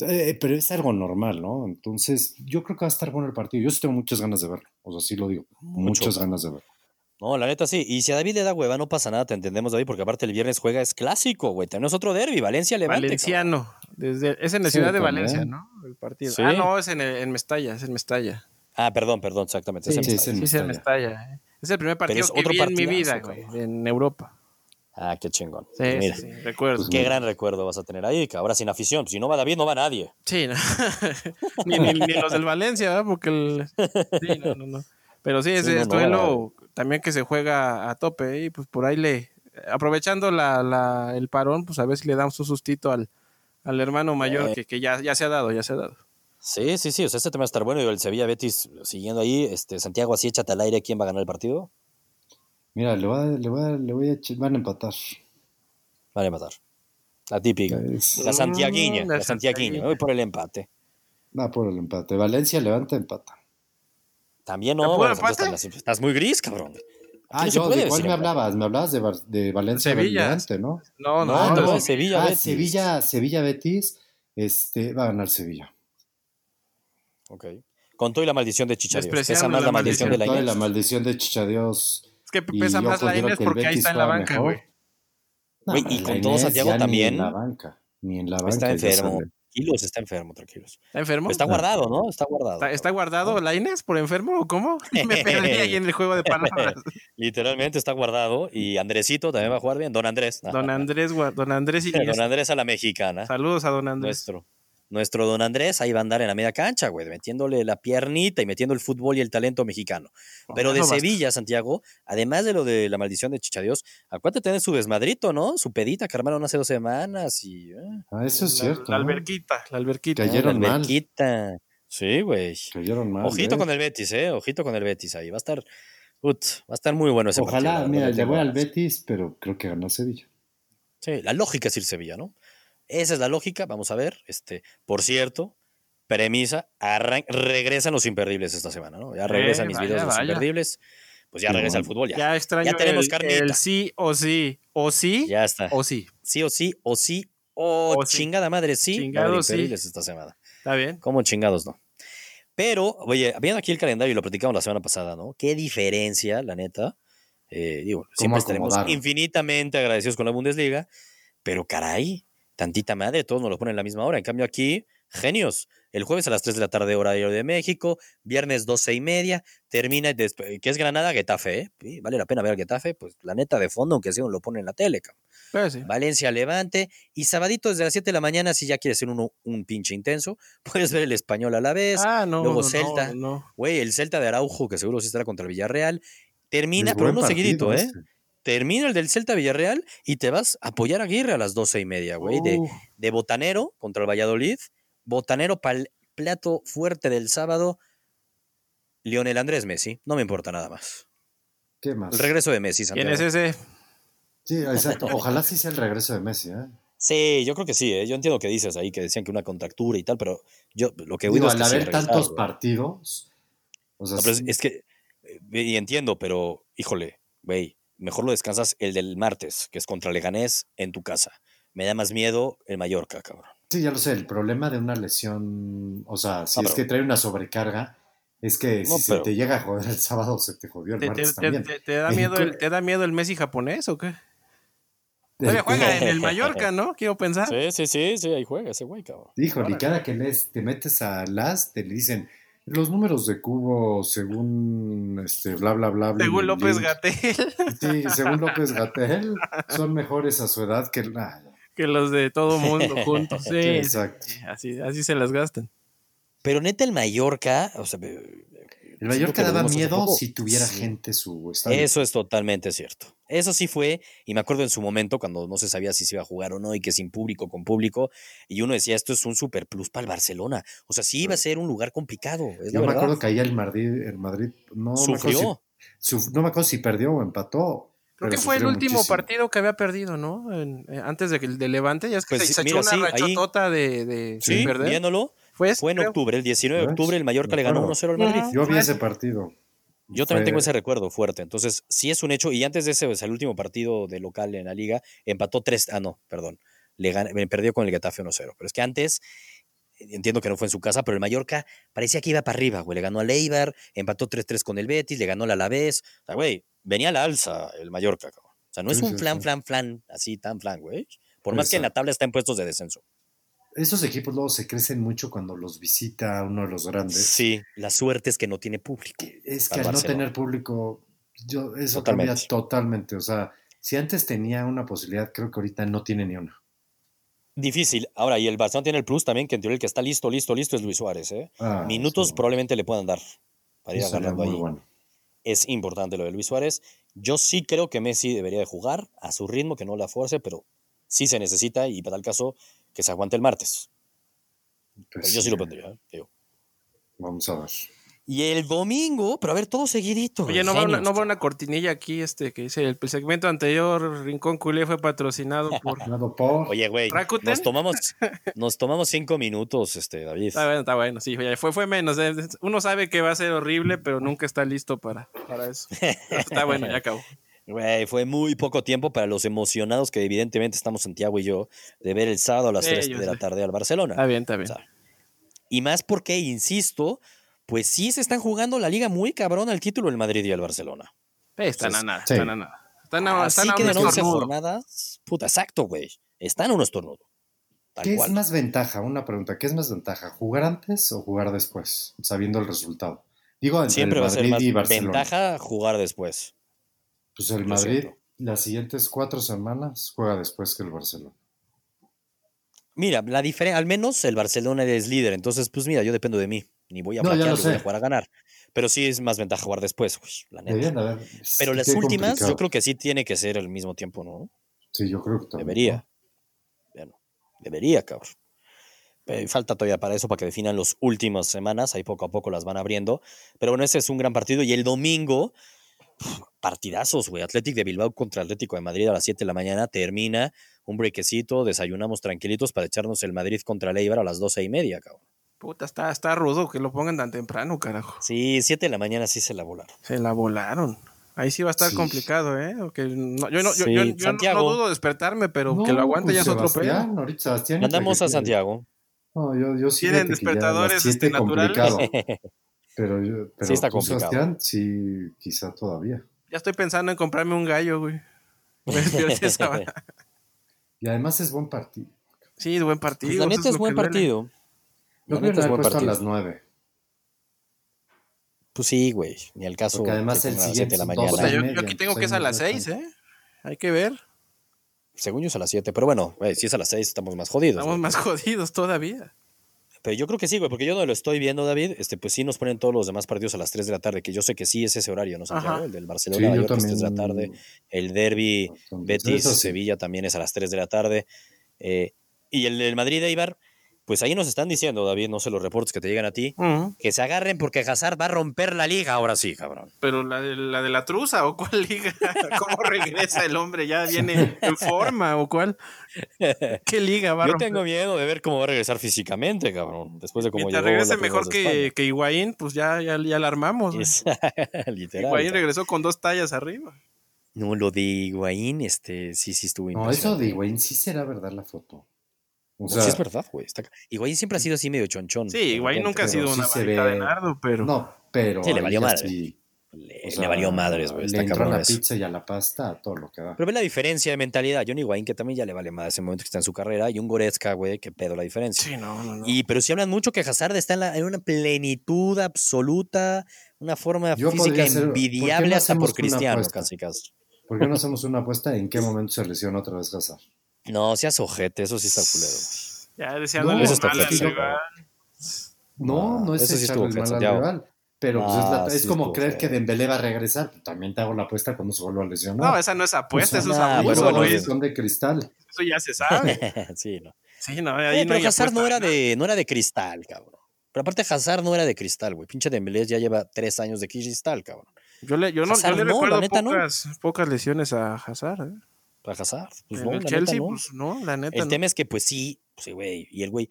Eh, pero es algo normal, ¿no? Entonces, yo creo que va a estar bueno el partido. Yo sí tengo muchas ganas de verlo, o sea, sí lo digo, muchas ganas de verlo. No, la neta sí. Y si a David le da hueva, no pasa nada, te entendemos, David, porque aparte el viernes juega, es clásico, güey. Tenemos otro derby, Valencia Levante. Valenciano. Desde, es en la ciudad de Valencia, ¿no? El partido. Ah, no, es en, en, Mestalla, es en Mestalla. Ah, perdón, perdón, exactamente. Sí, es, sí, es en Mestalla. ¿eh? Es el primer partido que vi en mi vida, güey, en Europa. Ah, qué chingón. Sí, pues sí, recuerdo. Pues qué gran recuerdo vas a tener ahí, que ahora sin afición. Si no va David, no va nadie. Sí, no. *laughs* ni, ni, los del Valencia, ¿verdad? Porque el... Sí, no, no, no. Pero sí, ese duelo también que se juega a tope y pues por ahí le, aprovechando la, la, el parón, pues a ver si le damos un sustito al, al hermano mayor eh. que, que, ya, ya se ha dado, ya se ha dado. Sí, sí, sí, o sea, este tema va a estar bueno y el Sevilla Betis siguiendo ahí, este Santiago así échate al aire, ¿quién va a ganar el partido? Mira, le voy a, le voy a, le voy a van a empatar. Van a empatar. La típica. La santiaguiña, la, santiaguiña. Voy por el empate. Va por el empate. Valencia levanta empata. También no, bueno, estás, muy gris, cabrón. Ah, yo, ¿de cuál me hablabas? Me hablabas de, de Valencia Sevilla. ¿no? No, no, no, de Sevilla, ah, Betis. Sevilla, Sevilla Betis, este, va a ganar Sevilla. Ok. Con todo y la maldición de Chichadios. Pesa más la, maldición, de la Inés. la maldición de Chichadios. Es que pesa más la Inés porque ahí está en la banca, güey. y con todo Santiago también. la banca. Ni en la Está banca. ya enfermo. Tranquilos, está enfermo, tranquilos. ¿Está enfermo? Está guardado, ¿no? Está guardado. ¿Está, está guardado Laines por enfermo o cómo? *laughs* Me perdí ahí en el juego de palabras. *laughs* Literalmente está guardado. Y Andresito también va a jugar bien. Don Andrés. Don Andrés, don Andrés y *laughs* Don Andrés a la mexicana. Saludos a don Andrés. Nuestro. Nuestro don Andrés ahí va a andar en la media cancha, güey, metiéndole la piernita y metiendo el fútbol y el talento mexicano. Pero de basta. Sevilla, Santiago, además de lo de la maldición de Chichadios, acuérdate tener su desmadrito, ¿no? Su pedita que armaron hace dos semanas y... eh, Ah, eso es La- cierto. La, ¿no? alberquita, la alberquita. Cayeron la mal. alberquita. Sí, güey. Cayeron mal. Ojito ¿eh? con el Betis, ¿eh? Ojito con el Betis ahí. Va a estar... ut, va a estar muy bueno ese Ojalá, partido. mira, no le voy al. Betis, pero creo que ganó Sevilla. Sí, la lógica es ir Sevilla, ¿no? Esa es la lógica, vamos a ver. Este, por cierto, premisa, regresan los imperdibles esta semana, ¿no? Ya regresan Eh, mis vaya, videos de los vaya. imperdibles. Pues ya regresa el bueno. fútbol, ya. Ya extraño Ya tenemos el, carnita. el sí o sí. O sí Ya está. o sí. Sí o sí, o sí, o, O sí. chingada madre, sí. Chingado va a haber sí. esta semana. ¿Está bien? ¿Cómo chingados no? Pero, oye, viendo aquí el calendario y lo platicamos la semana pasada, ¿no? Qué diferencia, la neta. Eh, digo, siempre estaremos infinitamente agradecidos con la Bundesliga, pero caray, tantita madre, todos nos lo ponen a la misma hora. En cambio, aquí, genios. El jueves a las 3 de la tarde, hora de México, viernes 12 y media, termina, desp- que es Granada, Getafe, ¿eh? Vale la pena ver al Getafe, pues la neta de fondo, aunque sea, lo pone en la tele, sí. Valencia Levante y sabadito desde las 7 de la mañana si ya quieres ser uno, un pinche intenso, *laughs* puedes ver el español a la vez. Ah, no. luego no, Celta. No, Güey, el Celta de Araujo, que seguro sí estará contra el Villarreal. Termina, Es pero uno partido seguidito, ¿eh? Termina el del Celta Villarreal y te vas a apoyar a Aguirre a las 12 y media, güey. De, Uh, de botanero contra el Valladolid. Botanero para el plato fuerte del sábado. Lionel Andrés Messi. No me importa nada más. ¿Qué más? El regreso de Messi, ¿Quién Santiago. es ese? Sí, exacto. Ojalá sí sea el regreso de Messi, ¿eh? Sí, yo creo que sí, ¿eh? yo entiendo que dices ahí que decían que una contractura y tal, pero yo lo que he Digo, oído es al que haber tantos güey. partidos, o sea, No, pero es, sí- es que, eh, y entiendo, pero híjole, güey, mejor lo descansas el del martes, que es contra Leganés, en tu casa. Me da más miedo el Mallorca, cabrón. sí, ya lo sé, el problema de una lesión, o sea, si No, es pero- que trae una sobrecarga, es que No, si pero- se te llega a joder el sábado, se te jodió el ¿Te, te- martes te- también. te- te da miedo el, cu- ¿Te da miedo el Messi japonés o qué? Todavía juega en el Mallorca, ¿no? Quiero pensar. Sí, sí, sí, sí, ahí juega ese güey, cabrón. Híjole, y cada que lees, te metes a las, te le dicen los números de cubo según este bla bla bla. Según López link". Gatel, Sí, según *laughs* López Gatel, son mejores a su edad que el. ah, que los de todo mundo *laughs* juntos. Sí, sí, exacto. sí, así, así se las gastan. Pero neta, el Mallorca, o sea, El siento Mallorca daba miedo si tuviera Sí. gente su estadio. Eso es totalmente cierto. Eso sí fue, y me acuerdo en su momento cuando no se sabía si se iba a jugar o no, y que sin público, con público, y uno decía, esto es un super plus para el Barcelona. O sea, sí iba a ser un lugar complicado. Es la Yo me verdad. acuerdo que ahí el Madrid, el Madrid no, me Sufrió. si, suf- no me acuerdo si perdió o empató. Creo que fue el último muchísimo. partido que había perdido, ¿no? En- eh, antes de que el de Levante, ya es que Pues se, se echó mira, una sí, ahí- rachotota de, de Sí, perder. viéndolo, Fue, ese, fue en creo. octubre, el 19 de ¿Ves? octubre, el Mallorca le ganó acuerdo. 1-0 al Madrid. Yo vi ese partido. Yo también tengo ese recuerdo fuerte. Entonces, sí es un hecho. Y antes de ese, sea, el último partido de local en la liga, empató 3. Ah, no, perdón. Le gan- me perdió con el Getafe 1-0. Pero es que antes, eh, entiendo que no fue en su casa, pero el Mallorca parecía que iba para arriba, güey. Le ganó al Eibar, empató 3-3 con el Betis, le ganó al Alavés. O sea, güey, venía a la alza el Mallorca, cabrón. O sea, no es Sí, un sí, flan, sí. flan, flan, así tan flan, güey. Por más que en la tabla está en puestos de descenso. Esos equipos luego se crecen mucho cuando los visita uno de los grandes. Sí, la suerte es que no tiene público. Es que al no tener público, yo, eso Totalmente. cambia totalmente. O sea, si antes tenía una posibilidad, creo que ahorita no tiene ni una. Difícil. Ahora, y el Barcelona tiene el plus también, que en teoría el que está listo, listo, listo es Luis Suárez, ¿eh? Ah, Minutos probablemente le puedan dar para ir agarrando ahí. bueno. Es importante lo de Luis Suárez. Yo sí creo que Messi debería de jugar a su ritmo, que no la fuerce, pero sí se necesita y para tal caso que se aguante el martes. Pues yo sí lo pondría. ¿eh? Digo. Vamos a ver. Y el domingo, pero a ver, todo seguidito. Oye, no va, una, genios. no va una cortinilla aquí este que dice el, el segmento anterior Rincón Culé fue patrocinado por. *laughs* Oye, güey, ¿Rakuten? nos tomamos, *laughs* nos tomamos cinco minutos, este, David. Está bueno, está bueno, sí, fue, fue menos. eh. Uno sabe que va a ser horrible, pero nunca está listo para, para eso. Pero está bueno, ya acabó. Güey, fue muy poco tiempo para los emocionados que evidentemente estamos Santiago y yo de ver el sábado a las Sí, 3 yo de la tarde al Barcelona. Está bien, está bien. O sea, y más porque, insisto, pues sí se están jugando la liga muy cabrón al título el Madrid y el Barcelona. Eh, están a nada, están a nada. Están a, Así están a que un en 11 estornudo. jornadas, puta, exacto, güey. Están a un estornudo. ¿Qué es más ventaja? Una pregunta, ¿qué es más ventaja? ¿Jugar antes o jugar después, sabiendo el resultado? Digo, Siempre va a ser más ventaja jugar después. Pues el Madrid, las siguientes cuatro semanas, juega después que el Barcelona. Mira, la diferencia, al menos el Barcelona es líder, entonces, pues mira, yo dependo de mí. Ni voy a, no, voy a jugar a ganar. Pero sí es más ventaja jugar después, la neta. Pero las últimas, yo creo que sí tiene que ser al mismo tiempo, ¿no? Sí, yo creo que también. Debería. Bueno, debería, cabrón. falta todavía para eso, para que definan las últimas semanas. Ahí poco a poco las van abriendo. Pero bueno, ese es un gran partido. Y el domingo, partidazos, güey. Atlético de Bilbao contra Atlético de Madrid a las 7 de la mañana. Termina un brequecito, desayunamos tranquilitos para echarnos el Madrid contra el Eibar a las 12 y media, cabrón. Puta, está, está rudo que lo pongan tan temprano, carajo. Sí, 7 de la mañana sí se la volaron. Se la volaron. Ahí sí va a estar complicado, ¿eh? yo no, yo, yo, yo no, dudo despertarme, pero que lo aguante pues ya es otro pedo. Mandamos a Santiago. No, yo, yo sí Tienen despertadores este, naturales. *laughs* pero yo, pero sí está complicado. Sebastián, sí, quizá todavía. Ya estoy pensando en comprarme un gallo, güey. *laughs* y además es buen partido. Sí, es buen partido. Pues la neta es buen partido. Yo creo que es puesto a las 9. Pues sí, güey. Ni al caso. Porque además el siguiente de la mañana. yo, aquí tengo que es a las 6, ¿eh? Hay que ver. Según yo es a las 7, pero bueno, güey, si es a las 6 estamos más jodidos. Estamos más jodidos todavía. Pero yo creo que sí, güey, porque yo no lo estoy viendo, David. Este, pues sí nos ponen todos los demás partidos a las 3 de la tarde, que yo sé que sí es ese horario, ¿no? Santiago? El del Barcelona, sí, a las 3 de la tarde. El derby Betis, Sevilla también es a las 3 de la tarde. Eh, y el del Madrid Eibar, pues ahí nos están diciendo, David, no sé los reportes que te llegan a ti, que se agarren porque Hazard va a romper la liga ahora sí, cabrón. Pero la de la, de la truza o cuál liga? *laughs* ¿Cómo regresa el hombre? ¿Ya viene en forma o cuál? *laughs* ¿Qué liga va a Yo tengo miedo de ver cómo va a regresar físicamente, cabrón. Después de cómo Mientras regrese mejor que, que Higuaín, pues ya, ya, ya la armamos. *laughs* Literal. Higuaín regresó con dos tallas arriba. No, lo de Higuaín, este, sí, sí estuvo No, eso de Higuaín sí será verdad la foto. O sea, sí es verdad, güey. Está... Higuaín siempre ha sido así medio chonchón. Sí, Higuaín nunca ha sido una sí de nardo, pero... No, pero... Sí, le valió madre. Le, valió madres, güey. Le entró a la pizza y a la pasta, a todo lo que da. Pero ve la diferencia de mentalidad. Johnny Higuaín, que también ya le vale madre ese momento que está en su carrera, y un Goretzka, güey, que pedo la diferencia. Sí, no, no, no. Y, pero sí hablan mucho que Hazard está en, la, en una plenitud absoluta, una forma física envidiable hasta por Cristiano, casi casi. ¿Por qué no *laughs* hacemos una apuesta en qué momento se lesiona otra vez Hazard? No, seas ojete, eso sí está culero. *sniffs* Ya deseándole no, eso está mal No, no es sí echarle mal al rival. Pero pues, es, la, es como creer que Dembélé va a regresar. También te hago la apuesta cuando se vuelva a lesionar. No, esa no es apuesta, eso es abuso, bueno, son de cristal. Eso ya se sabe. *laughs* sí, no. Sí, no, ahí no pero Hazard no era, de, no era de cristal, cabrón. Pero aparte Hazard no era de cristal, güey. Pinche Dembélé ya lleva tres años de cristal, cabrón. Yo le, yo no, yo le recuerdo pocas, pocas lesiones a Hazard, ¿eh? Para Hazard. Pues en no, el Chelsea, no. pues no, la neta. El tema es que, pues sí, pues sí, güey. Y el güey.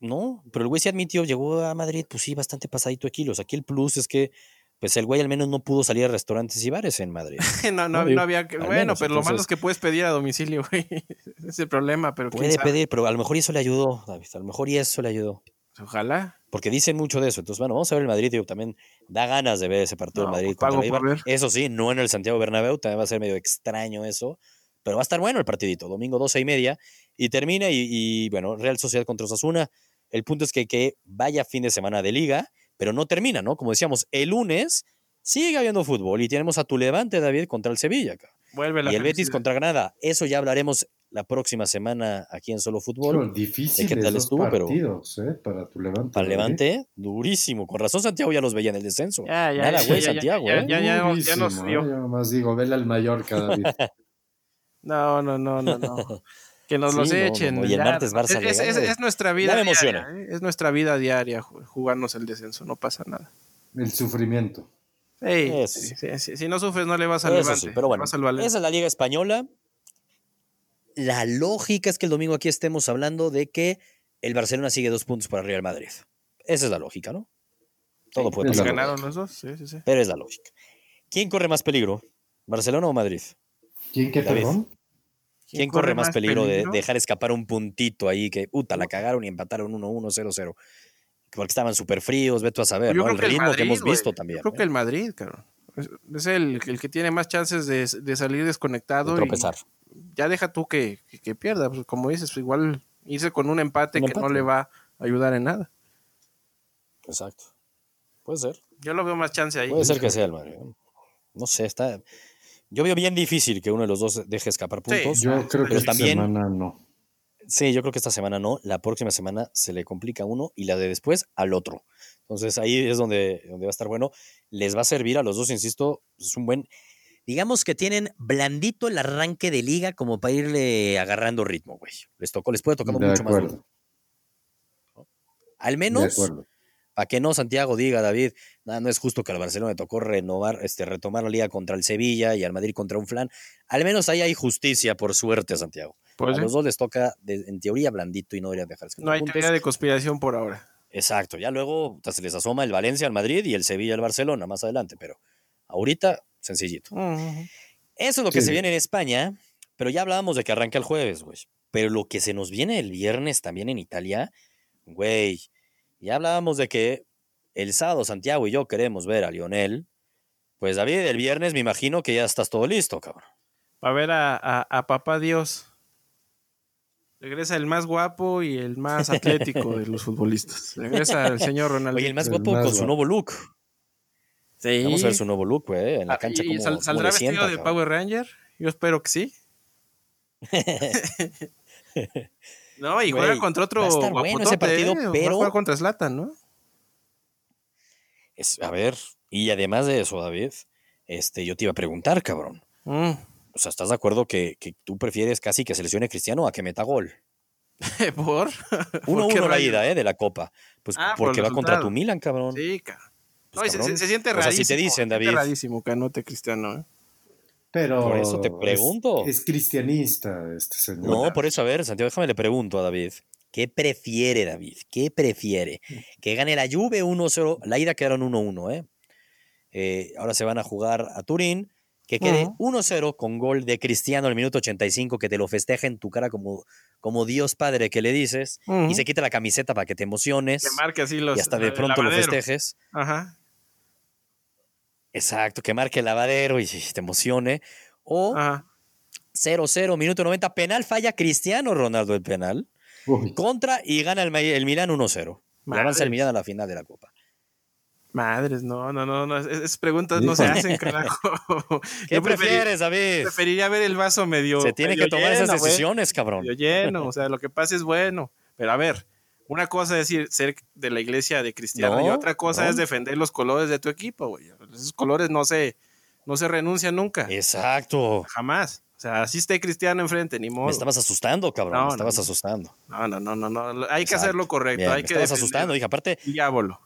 No, pero el güey se admitió, llegó a Madrid, pues sí, bastante pasadito de kilos. Aquí el plus es que, pues el güey al menos no pudo salir a restaurantes y bares en Madrid. *laughs* no, no, no, había que. Bueno, pero lo malo es que puedes pedir a domicilio, *laughs* güey. Ese es el problema, pero. Puede pedir, pero a lo mejor y eso le ayudó, David. A lo mejor y eso le ayudó. Ojalá. Porque dicen mucho de eso. Entonces, bueno, vamos a ver el Madrid. Digo, también da ganas de ver ese partido no, Madrid pues Eso sí, no en el Santiago Bernabéu. También va a ser medio extraño eso. Pero va a estar bueno el partidito. Domingo 12 y media. Y termina. Y, bueno, Real Sociedad contra Osasuna. El punto es que, que vaya fin de semana de liga. Pero no termina, ¿no? Como decíamos, el lunes sigue habiendo fútbol. Y tenemos a tu Levante, David, contra el Sevilla. Acá. Vuelve la y el Betis contra Granada. Eso ya hablaremos la próxima semana aquí en Solo Fútbol. Pero difícil qué tal estuvo, partidos, pero eh, para tu Levante. Para el Levante, durísimo. Con razón Santiago ya los veía en el descenso. Ya, ya, Nada, güey, Santiago, ¿eh? Ya, ya, ya, nos dio. ¿eh? Yo nomás digo, vele al Mallorca, David. *laughs* no, no, no, no, no. *laughs* Que nos los echen. Y el martes Barça es, es, es, nuestra vida diaria. ¿eh? Es nuestra vida diaria jugarnos el descenso, no pasa nada. El sufrimiento. Hey, sí, sí, si no sufres, no le vas al Levante. pero bueno, esa es la Liga Española la lógica es que el domingo aquí estemos hablando de que el Barcelona sigue dos puntos para Real Madrid. Esa es la lógica, ¿no? Todo puede pasar. ganaron los dos, sí, sí, sí. Pero es la lógica. ¿Quién corre más peligro? ¿Barcelona o Madrid? ¿Quién qué, perdón? ¿Quién, corre, más peligro, de dejar escapar un puntito ahí que, puta, la cagaron y empataron 1-1, 0-0? Porque estaban súper fríos, vete a saber, ¿no? El ritmo que hemos visto también. creo que ¿eh? el Madrid, cabrón. Es el, el que tiene más chances de, de salir desconectado. De tropezar ya deja tú que, que, pierda, pues como dices, igual irse con un empate que no le va a ayudar en nada. Exacto. Puede ser. Yo lo veo más chance ahí. Puede ser que sea el Madrid. No sé, está. Yo veo bien difícil que uno de los dos deje escapar puntos. yo creo que esta semana no. Sí, yo creo que esta semana no. La próxima semana se le complica a uno y la de después al otro. Entonces ahí es donde, donde va a estar bueno. Les va a servir a los dos, insisto, es un buen. Digamos que tienen blandito el arranque de liga como para irle agarrando ritmo, güey. Les tocó, les puede tocar mucho más. Al menos para que no Santiago diga, David, nada, no es justo que al Barcelona le tocó renovar, este, retomar la liga contra el Sevilla y al Madrid contra un flan. Al menos ahí hay justicia, por suerte, Santiago. Pues a los dos les toca, en teoría, blandito y no deberían dejar No hay teoría de conspiración por ahora. Exacto, ya luego se les asoma el Valencia al Madrid y el Sevilla al Barcelona más adelante, pero ahorita, sencillito. Eso es lo que se viene en España, pero ya hablábamos de que arranca el jueves, güey. Pero lo que se nos viene el viernes también en Italia, güey ya hablábamos de que el sábado Santiago y yo queremos ver a Lionel. Pues David, el viernes me imagino que ya estás todo listo, cabrón. Va a ver a, Papá Dios. Regresa el más guapo y el más *laughs* atlético de los futbolistas. Regresa el señor Ronaldo. Oye, el más guapo con su nuevo look. Sí. Vamos a ver su nuevo look, güey, en la cancha. ¿Y saldrá vestido de Power Ranger? Yo espero que sí. *laughs* No, y juega contra otro. Va bueno ese partido, ¿eh? pero. Va a contra Slatan, ¿no? Es, a ver, y además de eso, David, este, yo te iba a preguntar, cabrón. Mm. O sea, ¿estás de acuerdo que, que, tú prefieres casi que seleccione Cristiano a que meta gol? *laughs* ¿Por? Uno uno la ida, ¿eh? De la Copa. Pues ah, porque va contra tu Milan, cabrón. Sí, cabrón. Pues, no, Se, se, siente rarísimo. O sea, si te dicen, David. Se rarísimo que anote Cristiano, ¿eh? Pero por eso te pregunto. Es, cristianista este señor. No, por eso, a ver, Santiago, déjame le pregunto a David. ¿Qué prefiere, David? ¿Qué prefiere? Que gane la Juve 1-0. La ida quedaron 1-1, ¿eh? ¿eh? Ahora se van a jugar a Turín. Que quede 1-0 con gol de Cristiano al minuto 85, que te lo festeje en tu cara como, como Dios Padre que le dices, y se quita la camiseta para que te emociones. Que marque así los. Y hasta de pronto lo festejes. Ajá. Exacto, que marque el lavadero y te emocione. O 0-0, minuto 90, penal, falla Cristiano Ronaldo el penal. Contra y gana el, el Milan 1-0. Avanza el Milan a la final de la Copa. Madres, no, no, no, no esas preguntas no se hacen, *laughs* carajo. *laughs* ¿Qué prefieres, David? Preferiría ver el vaso medio. Se tiene que tomar esas decisiones, cabrón. Medio lleno, o sea, lo que pasa es bueno. Pero a ver, una cosa es decir, ser de la iglesia de cristiano y otra cosa es defender los colores de tu equipo, güey. Esos colores no se, no se renuncian nunca. Exacto. Jamás. O sea, así esté cristiano enfrente, ni modo. Me estabas asustando, cabrón. me estabas asustando. No, no, no, no, no. Hay que hacerlo correcto. Hay me que estabas asustando, dije, aparte. Diablo.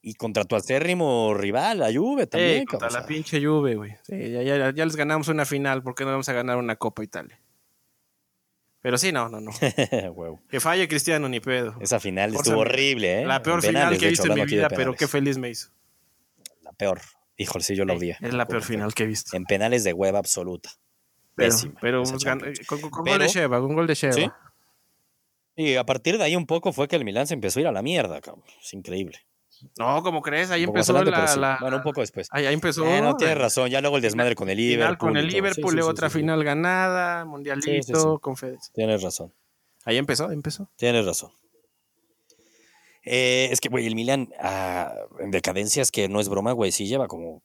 Y contra tu acérrimo rival, la Juve también. Sí, contra la pinche Juve, güey. Sí, ya, ya, ya, les ganamos una final, ¿por qué no vamos a ganar una Copa Italia? Pero sí, no, no, no. *laughs* Que falle Cristiano, ni pedo. Esa final estuvo horrible, ¿eh? La peor final que he visto en mi vida, pero qué feliz me hizo. La peor. Híjole, sí, yo la odié. Es la peor final que he visto. En penales de hueva absoluta. Pero, pero con, gol de Sheva, con gol de Sheva. ¿Sí? Y a partir de ahí un poco fue que el Milan se empezó a ir a la mierda, cabrón. Es increíble. No, como crees, ahí empezó la, Bueno, un poco después. Ahí, empezó. Eh, no, tienes razón. Ya luego el desmadre con el Liverpool. Con el Liverpool, otra final ganada, mundialito, con Feds. Tienes razón. Ahí empezó, empezó. Tienes razón. Eh, es que, güey, el Milan ah, en decadencias que no es broma, güey, sí lleva como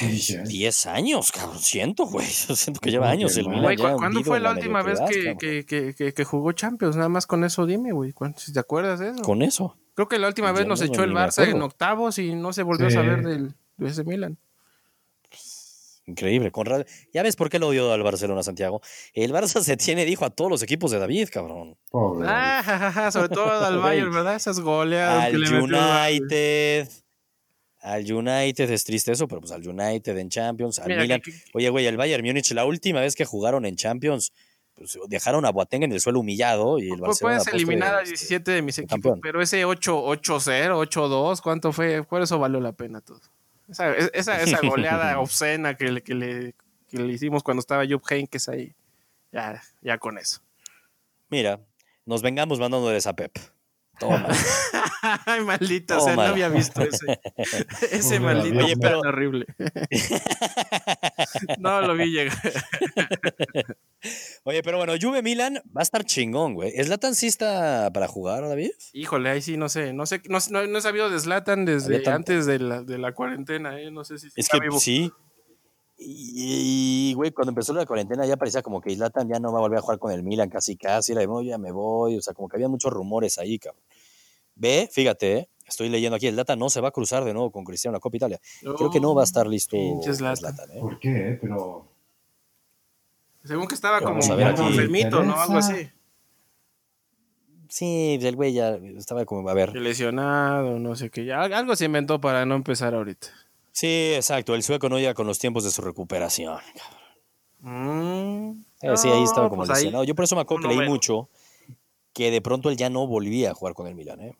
10 años, cabrón. Siento, güey. *laughs* Siento que lleva años el Milan. ¿Cuándo fue la última vez que, que, que, jugó Champions? Nada más con eso dime, güey. Si te acuerdas de eso. Con eso. Creo que la última vez nos echó el Barça en octavos y no se volvió a saber del, de ese Milan. Increíble. Ya ves por qué lo odió al Barcelona, Santiago. El Barça *laughs* se tiene, dijo, a todos los equipos de David, cabrón. Ah, sobre todo al *laughs* Bayern, ¿verdad? Esas goleadas. Al United. Al United es triste eso, pero pues al United en Champions, al Milan. Oye, güey, el Bayern Múnich, la última vez que jugaron en Champions, pues dejaron a Boateng en el suelo humillado y el pues Barcelona. Puedes eliminar a 17 de mis equipos, pero ese 8-0, 8-2, ¿cuánto fue? Por eso valió la pena todo. Esa, esa, goleada *laughs* obscena que le, que, le, que le hicimos cuando estaba Jupp Heynckes ahí. Ya, ya con eso. Mira, nos vengamos mandándoles a Pep. Toma. *laughs* Ay, maldita, o sea, no había visto ese. *laughs* Ese maldito Oye, pero... horrible. no lo vi llegar. Oye, pero bueno, Juve Milan va a estar chingón, güey. ¿Es Latan sí está para jugar, David? Híjole, ahí sí, no sé. No sé, no, no, no he sabido de Zlatan desde antes de la, de la cuarentena, ¿eh? No sé si Es que sí. Y, güey, cuando empezó la cuarentena ya parecía como que Zlatan ya no va a volver a jugar con el Milan casi casi. Era de, ya me voy. O sea, como que había muchos rumores ahí, cabrón. Ve, fíjate, ¿eh? estoy leyendo aquí, el Data no se va a cruzar de nuevo con Cristiano en la Copa Italia. Creo que no va a estar listo Zlatan. ¿eh? ¿Por qué? Pero... Según que estaba como enfermito, ¿no? Algo así. Sí, el güey ya estaba como, a ver. Lesionado, no sé qué. Ya, algo se inventó para no empezar ahorita. Sí, exacto. El sueco no llega con los tiempos de su recuperación. Mm, eh, sí, ahí estaba como pues lesionado. Yo por eso me acuerdo que leí mucho que de pronto él ya no volvía a jugar con el Milan, ¿eh?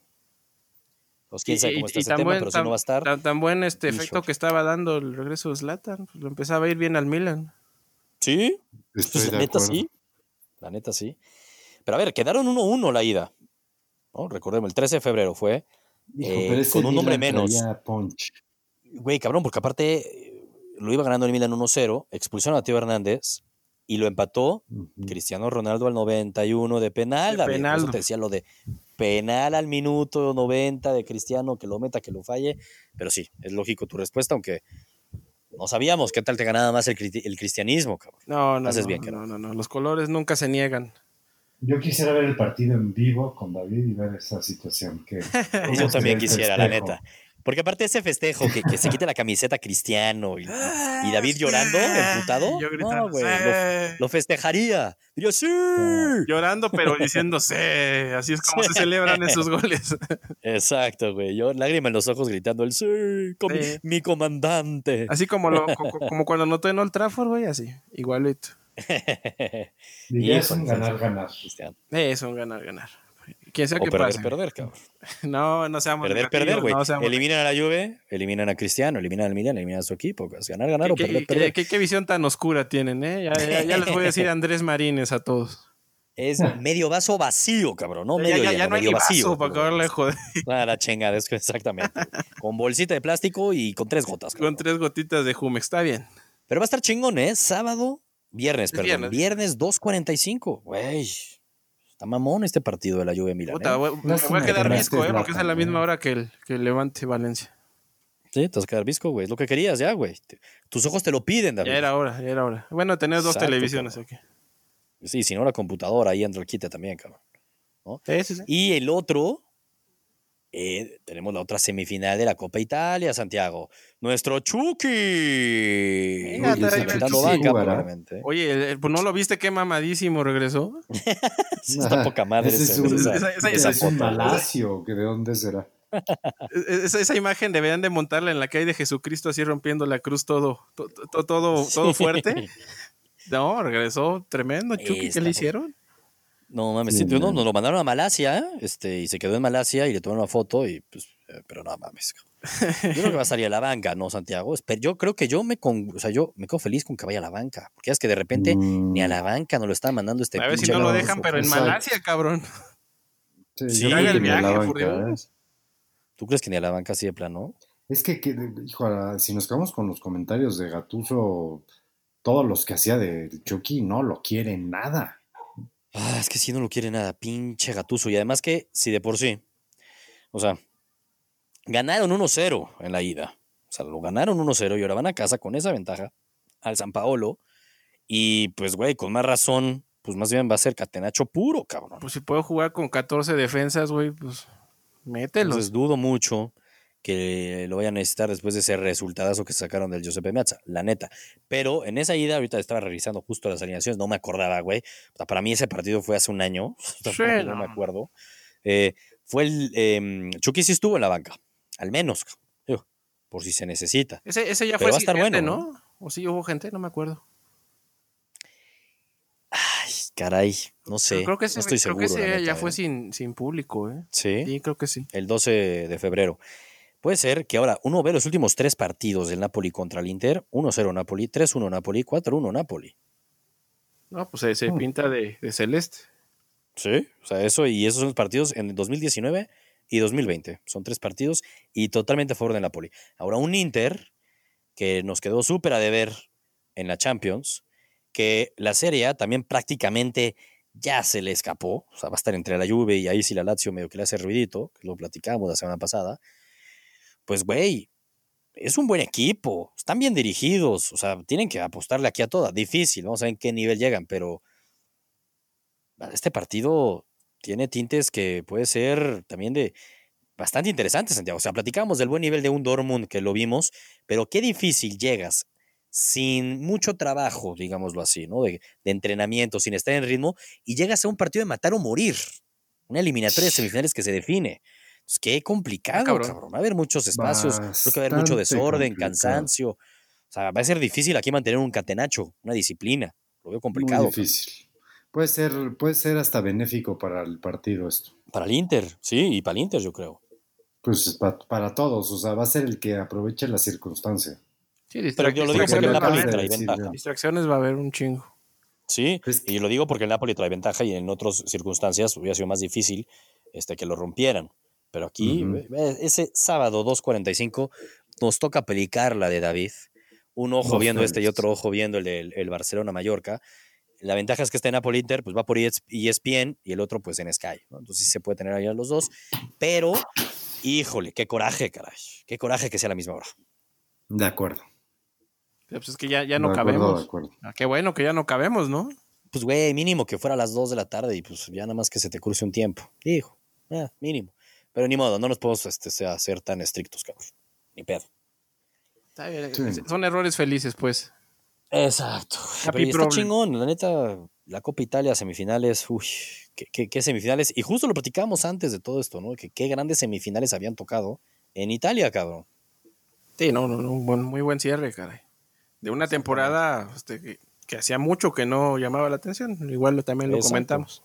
Pues quién sabe cómo está ese tema, pero si no va a estar. Tan, buen este efecto que estaba dando el regreso de Zlatan, pues lo empezaba a ir bien al Milan. Sí, pues, la neta sí. La neta sí. Pero a ver, quedaron 1-1 la ida. ¿no? Recordemos, el 13 de febrero fue. Eh, con un nombre menos. Güey, cabrón, porque aparte eh, lo iba ganando el Milan 1-0, expulsaron a Tío Hernández y lo empató Cristiano Ronaldo al 91 de penal. De penal. te decía lo de penal al minuto 90 de Cristiano, que lo meta, que lo falle. Pero sí, es lógico tu respuesta, aunque no sabíamos qué tal te ganaba más el, el cristianismo, cabrón. No, no, no, bien, no, no, no, los colores nunca se niegan. Yo quisiera ver el partido en vivo con David y ver esa situación. Que, *laughs* Yo también quisiera, la neta. Porque aparte ese festejo, que, que se quite la camiseta Cristiano y, y David llorando, emputado, Yo no, güey, lo, festejaría. Yo sí. Llorando, pero diciendo sí. Así es como se celebran esos goles. *laughs* Exacto, güey. Yo lágrima en los ojos gritando el sí, Mi, comandante. Así como, lo, como cuando anotó en Old Trafford, güey, así, igualito. *laughs* y es un ganar-ganar. Es un ganar-ganar. Quién sea que perder, pase. perder, *laughs* cabrón. No, no seamos Perder, perder, güey. eliminan a la Juve, eliminan a Cristiano, eliminan al Milan, eliminan a su equipo. Ganar, ganar o perder, perder. ¿qué, visión tan oscura tienen, ¿eh? Ya, les voy a decir *laughs* Andrés Marines a todos. Es medio vaso vacío, cabrón, ¿no? Medio ya, ya, no hay vacío. Vaso para acabarle joder. *laughs* Ah, la chingada, es que exactamente. con bolsita de plástico y con tres gotas. Con tres gotitas de Jumex, está bien. Pero va a estar chingón, ¿eh? Sábado, viernes, perdón. Viernes, viernes 2.45, güey. Está mamón este partido de la Juve Milan. ¿eh? me voy a quedar visco, ¿eh? Porque es a la misma hora que el, que Levante Valencia. Sí, te vas a quedar visco, güey. Es lo que querías ya, güey. Tus ojos te lo piden, David. Ya era hora, ya era hora. Bueno, tenés dos televisiones aquí. Sí, si no la computadora, ahí entra el quite también, cabrón. Sí, sí, sí. Y el otro eh, tenemos la otra semifinal de la Copa Italia, Santiago. Nuestro Chucky. Oye, pues no lo viste qué mamadísimo regresó. *laughs* está poca madre. Ese es un, esa, malacio, que de dónde será. Esa, esa, imagen deberían de montarla en la que hay de Jesucristo así rompiendo la cruz todo, todo, todo, todo fuerte. No, regresó tremendo, Chucky. ¿Qué le hicieron? No mames, no, nos lo mandaron a Malasia, este, y se quedó en Malasia y le tomaron una foto y pues, eh, pero no mames. Yo creo que va a salir a la banca, ¿no, Santiago? Pero yo creo que yo me con, o sea, yo me quedo feliz con que vaya a la banca. Porque es que de repente ni a la mm. banca nos lo están mandando este A ver si no lo dejan, pero en Malasia, cabrón. Sí, el viaje, ¿eh? ¿Tú crees que ni a la banca así de plano? Es que, hijo, si nos quedamos con los comentarios de Gatuso, todos los que hacía de Chucky no lo quieren nada. Ah, es que si no lo quiere nada, pinche gatuso. Y además que, si de por sí, o sea, ganaron 1-0 en la ida. O sea, lo ganaron 1-0 y ahora van a casa con esa ventaja al San Paolo. Y pues, güey, con más razón, pues más bien va a ser catenacho puro, cabrón. Pues si puedo jugar con 14 defensas, güey, pues mételo. Entonces dudo mucho que lo vayan a necesitar después de ese resultadazo que sacaron del Giuseppe Meazza, la neta. Pero en esa ida, ahorita estaba revisando justo las alineaciones, no me acordaba, güey. para mí ese partido fue hace un año, *laughs* no. me acuerdo. Eh, fue el. Eh, Chucky sí estuvo en la banca, al menos, por si se necesita. Ese, ese ya fue va a estar bueno, ¿no? ¿O sí hubo gente? No me acuerdo. Ay, caray, no sé. creo que ese, no estoy seguro. Creo que ese ya fue ¿eh? sin, sin público, ¿eh? Sí. Sí, creo que sí. El 12 de febrero. Puede ser que ahora uno ve los últimos tres partidos del Napoli contra el Inter: 1-0 Napoli, 3-1 Napoli, 4-1 Napoli. No, pues se, mm. pinta de, celeste. Sí, o sea, eso y esos son los partidos en 2019 y 2020. Son tres partidos y totalmente a favor del Napoli. Ahora un Inter que nos quedó súper a deber en la Champions, que la Serie A también prácticamente ya se le escapó, o sea, va a estar entre la Juve y ahí sí la Lazio medio que le hace ruidito, que lo platicamos la semana pasada, pues güey, es un buen equipo, están bien dirigidos, o sea, tienen que apostarle aquí a toda, difícil, vamos a ver en qué nivel llegan, pero este partido tiene tintes que puede ser también de bastante interesantes, Santiago, o sea, platicamos del buen nivel de un Dortmund que lo vimos, pero qué difícil llegas sin mucho trabajo, digámoslo así, ¿no? De, entrenamiento, sin estar en ritmo, y llegas a un partido de matar o morir. Una eliminatoria de semifinales que se define. Pues qué complicado, cabrón. Va a haber muchos espacios, creo que va a haber mucho desorden, cansancio. O sea, va a ser difícil aquí mantener un catenacho, una disciplina. Lo veo complicado. Muy difícil. Puede ser, puede ser hasta benéfico para el partido esto. Para el Inter, sí, y para el Inter, yo creo. Pues para, para todos, o sea, va a ser el que aproveche la circunstancia. Sí, Pero yo lo digo porque el Napoli trae ventaja. Distracciones va a haber un chingo. Sí, y lo digo porque el Napoli trae ventaja y en otras circunstancias hubiera sido más difícil este, que lo rompieran. Pero aquí, ese sábado 2.45, nos toca pelicar la de David. Un ojo viendo este y otro ojo viendo el, el, Barcelona-Mallorca. La ventaja es que este Napoli Inter pues va por ESPN y el otro pues en Sky. Entonces sí se puede tener ahí a los dos. Pero, híjole, qué coraje, caray. Qué coraje que sea la misma hora. De acuerdo. Pues es que ya, ya no cabemos. Ah, qué bueno que ya no cabemos, ¿no? Pues, güey, mínimo que fuera a las 2 de la tarde y pues ya nada más que se te cruce un tiempo. Hijo, mínimo. Pero ni modo, no nos podemos este, ser tan estrictos, cabrón. Ni pedo. Está bien. Son errores felices, pues. Exacto. está chingón, la neta, la Copa Italia, semifinales, uy, qué, qué, semifinales. Y justo lo platicábamos antes de todo esto, ¿no? Que qué grandes semifinales habían tocado en Italia, cabrón. Sí, no, no, no, un buen, muy buen cierre, caray de una temporada este, que, hacía mucho que no llamaba la atención. Igual también lo comentamos.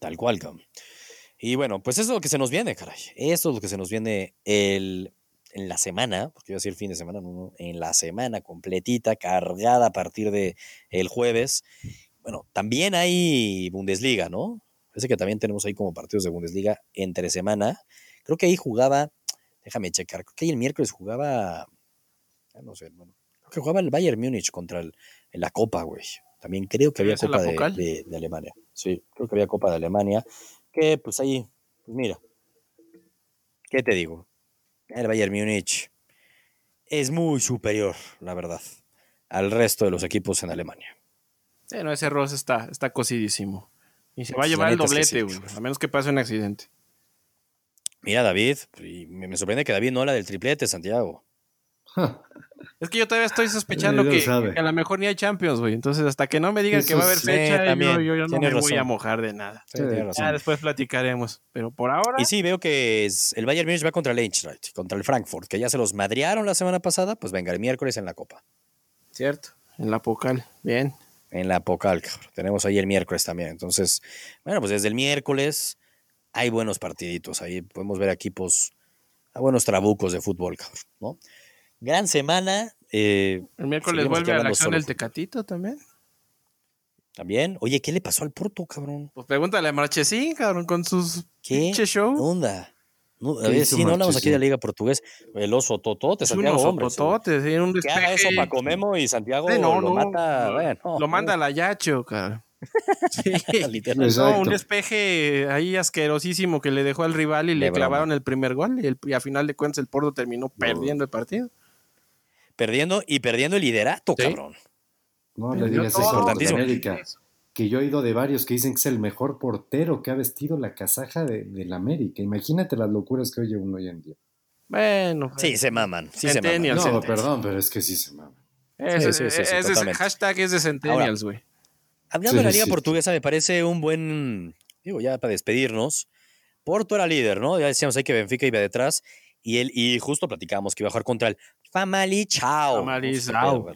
Tal cual, cabrón. Y bueno, pues eso es lo que se nos viene, caray. Eso es lo que se nos viene el, en la semana, porque iba a decir fin de semana, no, en la semana completita, cargada a partir de el jueves. Bueno, también hay Bundesliga, ¿no? Parece que también tenemos ahí como partidos de Bundesliga entre semana. Creo que ahí jugaba, déjame checar, creo que ahí el miércoles jugaba, no sé, bueno, que jugaba el Bayern Múnich contra el, en la Copa, güey. También creo que había Copa de, Alemania. Sí, creo que había Copa de Alemania. Que pues ahí, pues mira, ¿qué te digo? El Bayern Múnich es muy superior, la verdad, al resto de los equipos en Alemania. Sí, no, ese Ross está, está cosidísimo. Y se va a llevar el doblete, güey, a menos que pase un accidente. Mira, David, me sorprende que David no habla del triplete, Santiago. *laughs* Es que yo todavía estoy sospechando que, a lo mejor ni hay Champions, güey. Entonces, hasta que no me digan que va a haber fecha, yo, no me voy a mojar de nada. ya después platicaremos. Pero por ahora. Y sí, veo que es, el Bayern Munich va contra el Eintracht, contra el Frankfurt, que ya se los madrearon la semana pasada. Pues venga, el miércoles en la Copa. Cierto, en la Pocal. Bien. En la Pocal, cabrón. Tenemos ahí el miércoles también. Entonces, bueno, pues desde el miércoles hay buenos partiditos. Ahí podemos ver equipos, a buenos trabucos de fútbol, cabrón, ¿no? Gran semana. Eh, el miércoles vuelve a la acción el Tecatito también. También. Oye, ¿qué le pasó al Porto, cabrón? Pues pregúntale a Marchesín, cabrón, con sus ¿Qué show. onda? No, a ver, si no hablamos aquí de la Liga Portugués. El oso totote, Santiago, un oso hombre. Totote, sí, un despeje. Que haga eso para Comemo y Santiago lo mata. bueno, lo manda a la Yacho, cabrón. *laughs* Sí, no, un despeje ahí asquerosísimo que le dejó al rival y le clavaron el primer gol y, el, y a final de cuentas el Porto terminó perdiendo el partido perdiendo y perdiendo el liderato, cabrón. No le digas eso América. Que yo he oído de varios que dicen que es el mejor portero que ha vestido la casaja de, la América. Imagínate las locuras que oye uno hoy en día. Bueno. Sí, se maman. Sí se maman. No, perdón, pero es que sí se maman. Ese hashtag es de Centennials, güey. Hablando de la Liga Portuguesa, me parece un buen. Digo, ya para despedirnos. Porto era líder, ¿no? Ya decíamos ahí que Benfica iba detrás. Y él, y justo platicábamos que iba a jugar contra el Famalichao. Famalizao.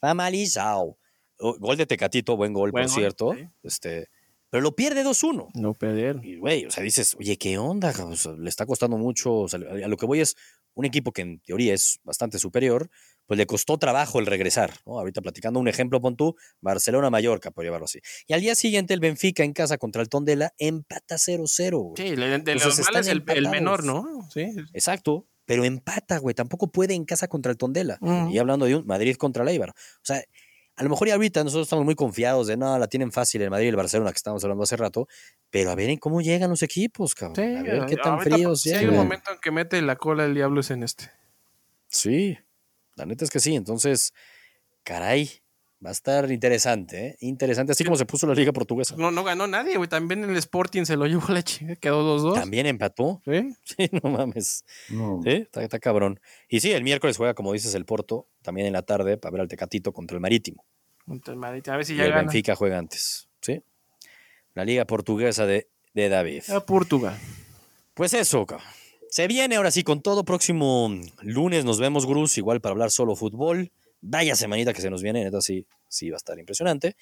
Famalizao. Gol de Tecatito, buen gol, por cierto. Este, pero lo pierde 2-1. No perder. Y, güey, o sea, dices, oye, ¿qué onda? le está costando mucho. a lo que voy es un equipo que en teoría es bastante superior, pues le costó trabajo el regresar. ¿no? Ahorita platicando un ejemplo, pon tú, Barcelona-Mallorca, por llevarlo así. Y al día siguiente el Benfica en casa contra el Tondela empata 0-0. Sí, de los males el, el, menor, ¿no? Sí. Exacto pero empata, güey. Tampoco puede en casa contra el Tondela. Y hablando de un Madrid contra el O sea, a lo mejor ya ahorita nosotros estamos muy confiados de no, la tienen fácil el Madrid y el Barcelona que estábamos hablando hace rato, pero a ver en cómo llegan los equipos, cabrón. Sí, a ver qué tan ahorita, fríos Si hay llegan. un momento en que mete la cola el diablo es en este. Sí, la neta es que sí. Entonces, caray, va a estar interesante, ¿eh? Interesante, así como se puso la Liga Portuguesa. No, no ganó nadie, güey. También el Sporting se lo llevó la chinga, quedó 2-2. También empató. ¿Sí? *laughs* Sí, no mames. No. Sí, está, está cabrón. Y sí, el miércoles juega, como dices, el Porto, también en la tarde, para ver al Tecatito contra el Marítimo. Contra el Madrid. A ver si Y ya el gana. Benfica juega antes. ¿Sí? La Liga Portuguesa de, de David. A Portugal. Pues eso, cabrón. Se viene ahora sí con todo. Próximo lunes nos vemos, Gruz, igual para hablar solo fútbol. Vaya semanita que se nos viene, neta, sí, sí va a estar impresionante.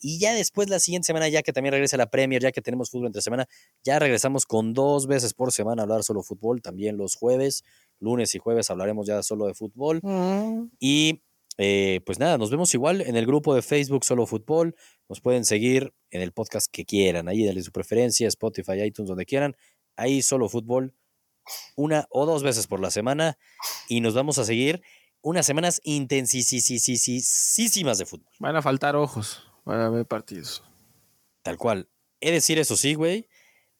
Y ya después, la siguiente semana, ya que también regresa la Premier, ya que tenemos fútbol entre semana, ya regresamos con dos veces por semana a hablar solo fútbol. También los jueves, lunes y jueves hablaremos ya solo de fútbol. Mm. Y eh, pues nada, nos vemos igual en el grupo de Facebook Solo Fútbol. Nos pueden seguir en el podcast que quieran. Ahí denle su preferencia, Spotify, iTunes, donde quieran. Ahí Solo Fútbol, una o dos veces por la semana. Y nos vamos a seguir unas semanas intensísimas de fútbol. Van a faltar ojos para ver partidos. Tal cual. He de decir eso sí, güey.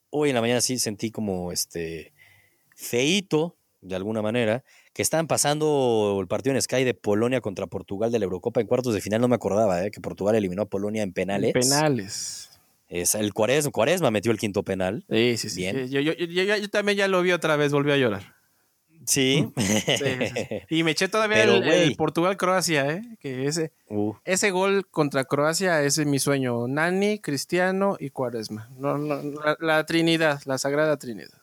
Hoy en la mañana sí sentí como este feito, de alguna manera, que estaban pasando el partido en Sky de Polonia contra Portugal de la Eurocopa en cuartos de final. No me acordaba, ¿eh? que Portugal eliminó a Polonia en penales. Penales. Es el Cuaresma, Cuaresma metió el quinto penal. Sí, sí, sí. Bien. Yo, yo- yo- yo- yo también ya lo vi otra vez, volví a llorar. Sí. Sí, sí, sí. *laughs* Y me eché todavía Pero, el. Portugal-Croacia, ¿eh? Que ese, Uh, ese gol contra Croacia ese es mi sueño. Nani, Cristiano y Cuaresma. No, no, la, la Trinidad, la Sagrada Trinidad.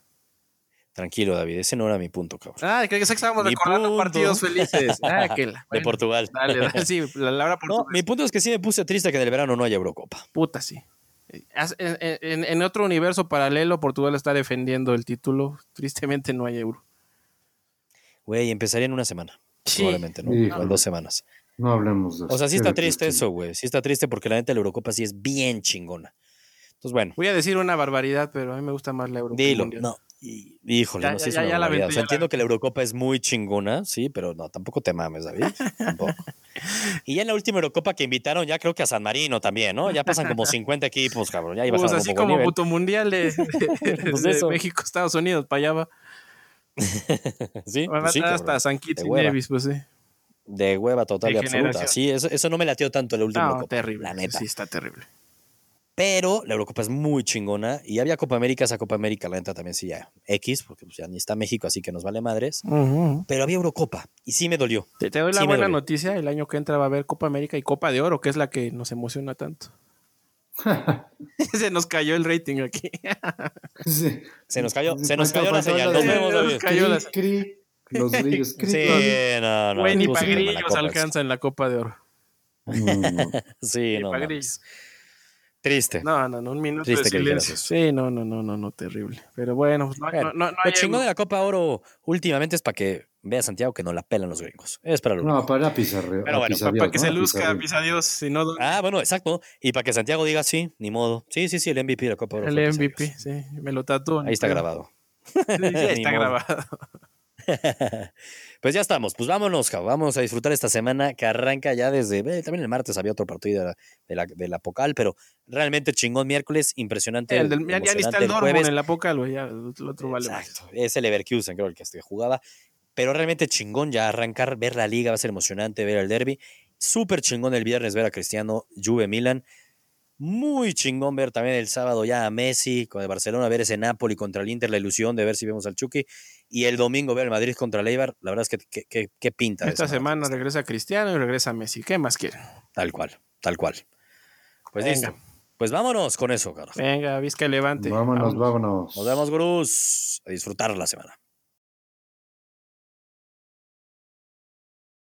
tranquilo, David. Ese no era mi punto, cabrón. Ah, creo que estábamos recordando punto. partidos felices. *laughs* Ah, que la. De Portugal. Dale, dale, sí, la, la hora No, Portugal. mi punto es que sí me puse triste que en el verano no haya Eurocopa. Puta, sí. Haz- En, en- en otro universo paralelo, Portugal está defendiendo el título. Tristemente no hay euro. Güey, empezaría en una semana. Sí. Probablemente, ¿no? Híjole. O en dos semanas. No hablemos de eso. O sea, sí está triste eso, güey. Sí está triste porque la neta la Eurocopa sí es bien chingona. Entonces, bueno, Voy a decir una barbaridad, pero a mí me gusta más la euro. que el dilo. Mundial. No, y- híjole, Ya, no sé si es una O sea, entiendo que la Eurocopa es muy chingona, sí, pero no, tampoco te mames, David. Tampoco. *laughs* Y ya en la última Eurocopa que invitaron, ya creo que a San Marino también, ¿no? Ya pasan como 50 equipos, cabrón. Ya Pues bajaron así como puto mundial de, de- *laughs* Pues de. México, Estados Unidos, para allá va. Sí, sí, hasta San Kitts De y hueva. Nevis, pues sí. De hueva total y absoluta. Sí, eso, eso no me latió tanto la última No, Eurocopa. terrible. La neta. Sí, está terrible. Pero la Eurocopa es muy chingona. Y había Copa América, esa Copa América, la neta también sí ya X, porque pues, ya ni está México, así que nos vale madres. Pero había Eurocopa y sí me dolió. Te, te doy la Sí buena noticia. El año que entra va a haber Copa América y Copa de Oro, que es la que nos emociona tanto. Se nos cayó el rating aquí. Sí. Se nos cayó, se nos cayó la señal. Nos vemos, David. cayó la- los grillos. cri, Sí, no, no. Güey, ni para grillos alcanza en la Copa de Oro. No, no, no. esa. Sí, no. grillos. Triste. No, no, no, un minuto Triste de silencio. Sí, no, no, no, no, no, terrible. Pero bueno, pues no, no, no, no lo algo- de la Copa Oro últimamente es para que vea Santiago que no la pelan los gringos. Es para lo único. No, para pizarreo. Pero bueno, para que se luzca, mis adiós. Si no, Ah, bueno, exacto. Y para que Santiago diga sí, ni modo. Sí, sí, sí, el MVP de la Copa Oro. el Pizarro. MVP, sí, me lo tatúan. Ahí está Pero- grabado. Sí, *laughs* está grabado. *laughs* pues ya estamos, pues vámonos, cabrón. vamos a disfrutar esta semana que arranca ya desde, eh, también el martes había otro partido de la, de la, de la Pocal, pero realmente chingón miércoles, impresionante. El del- ya, ya está el Dortmund jueves. en la Pocal, güey. Ya, el otro vale más. Exacto, es el Leverkusen, creo, el que este jugaba. Pero realmente chingón ya arrancar, ver la liga, va a ser emocionante ver el derby. Súper chingón el viernes ver a Cristiano, Juve Milan. Muy chingón ver también el sábado ya a Messi con el Barcelona, ver ese Napoli contra el Inter, la ilusión de ver si vemos al Chucky. Y el domingo ver el Madrid contra el Eibar. La verdad es que qué que, que pinta. Esta semana regresa Cristiano y regresa Messi. ¿Qué más quieren? Tal cual, tal cual. Pues Venga. listo. Pues vámonos con eso, Carlos. Venga, Vizca Levante. Vámonos, vámonos. Nos vemos, Gruz. A disfrutar la semana.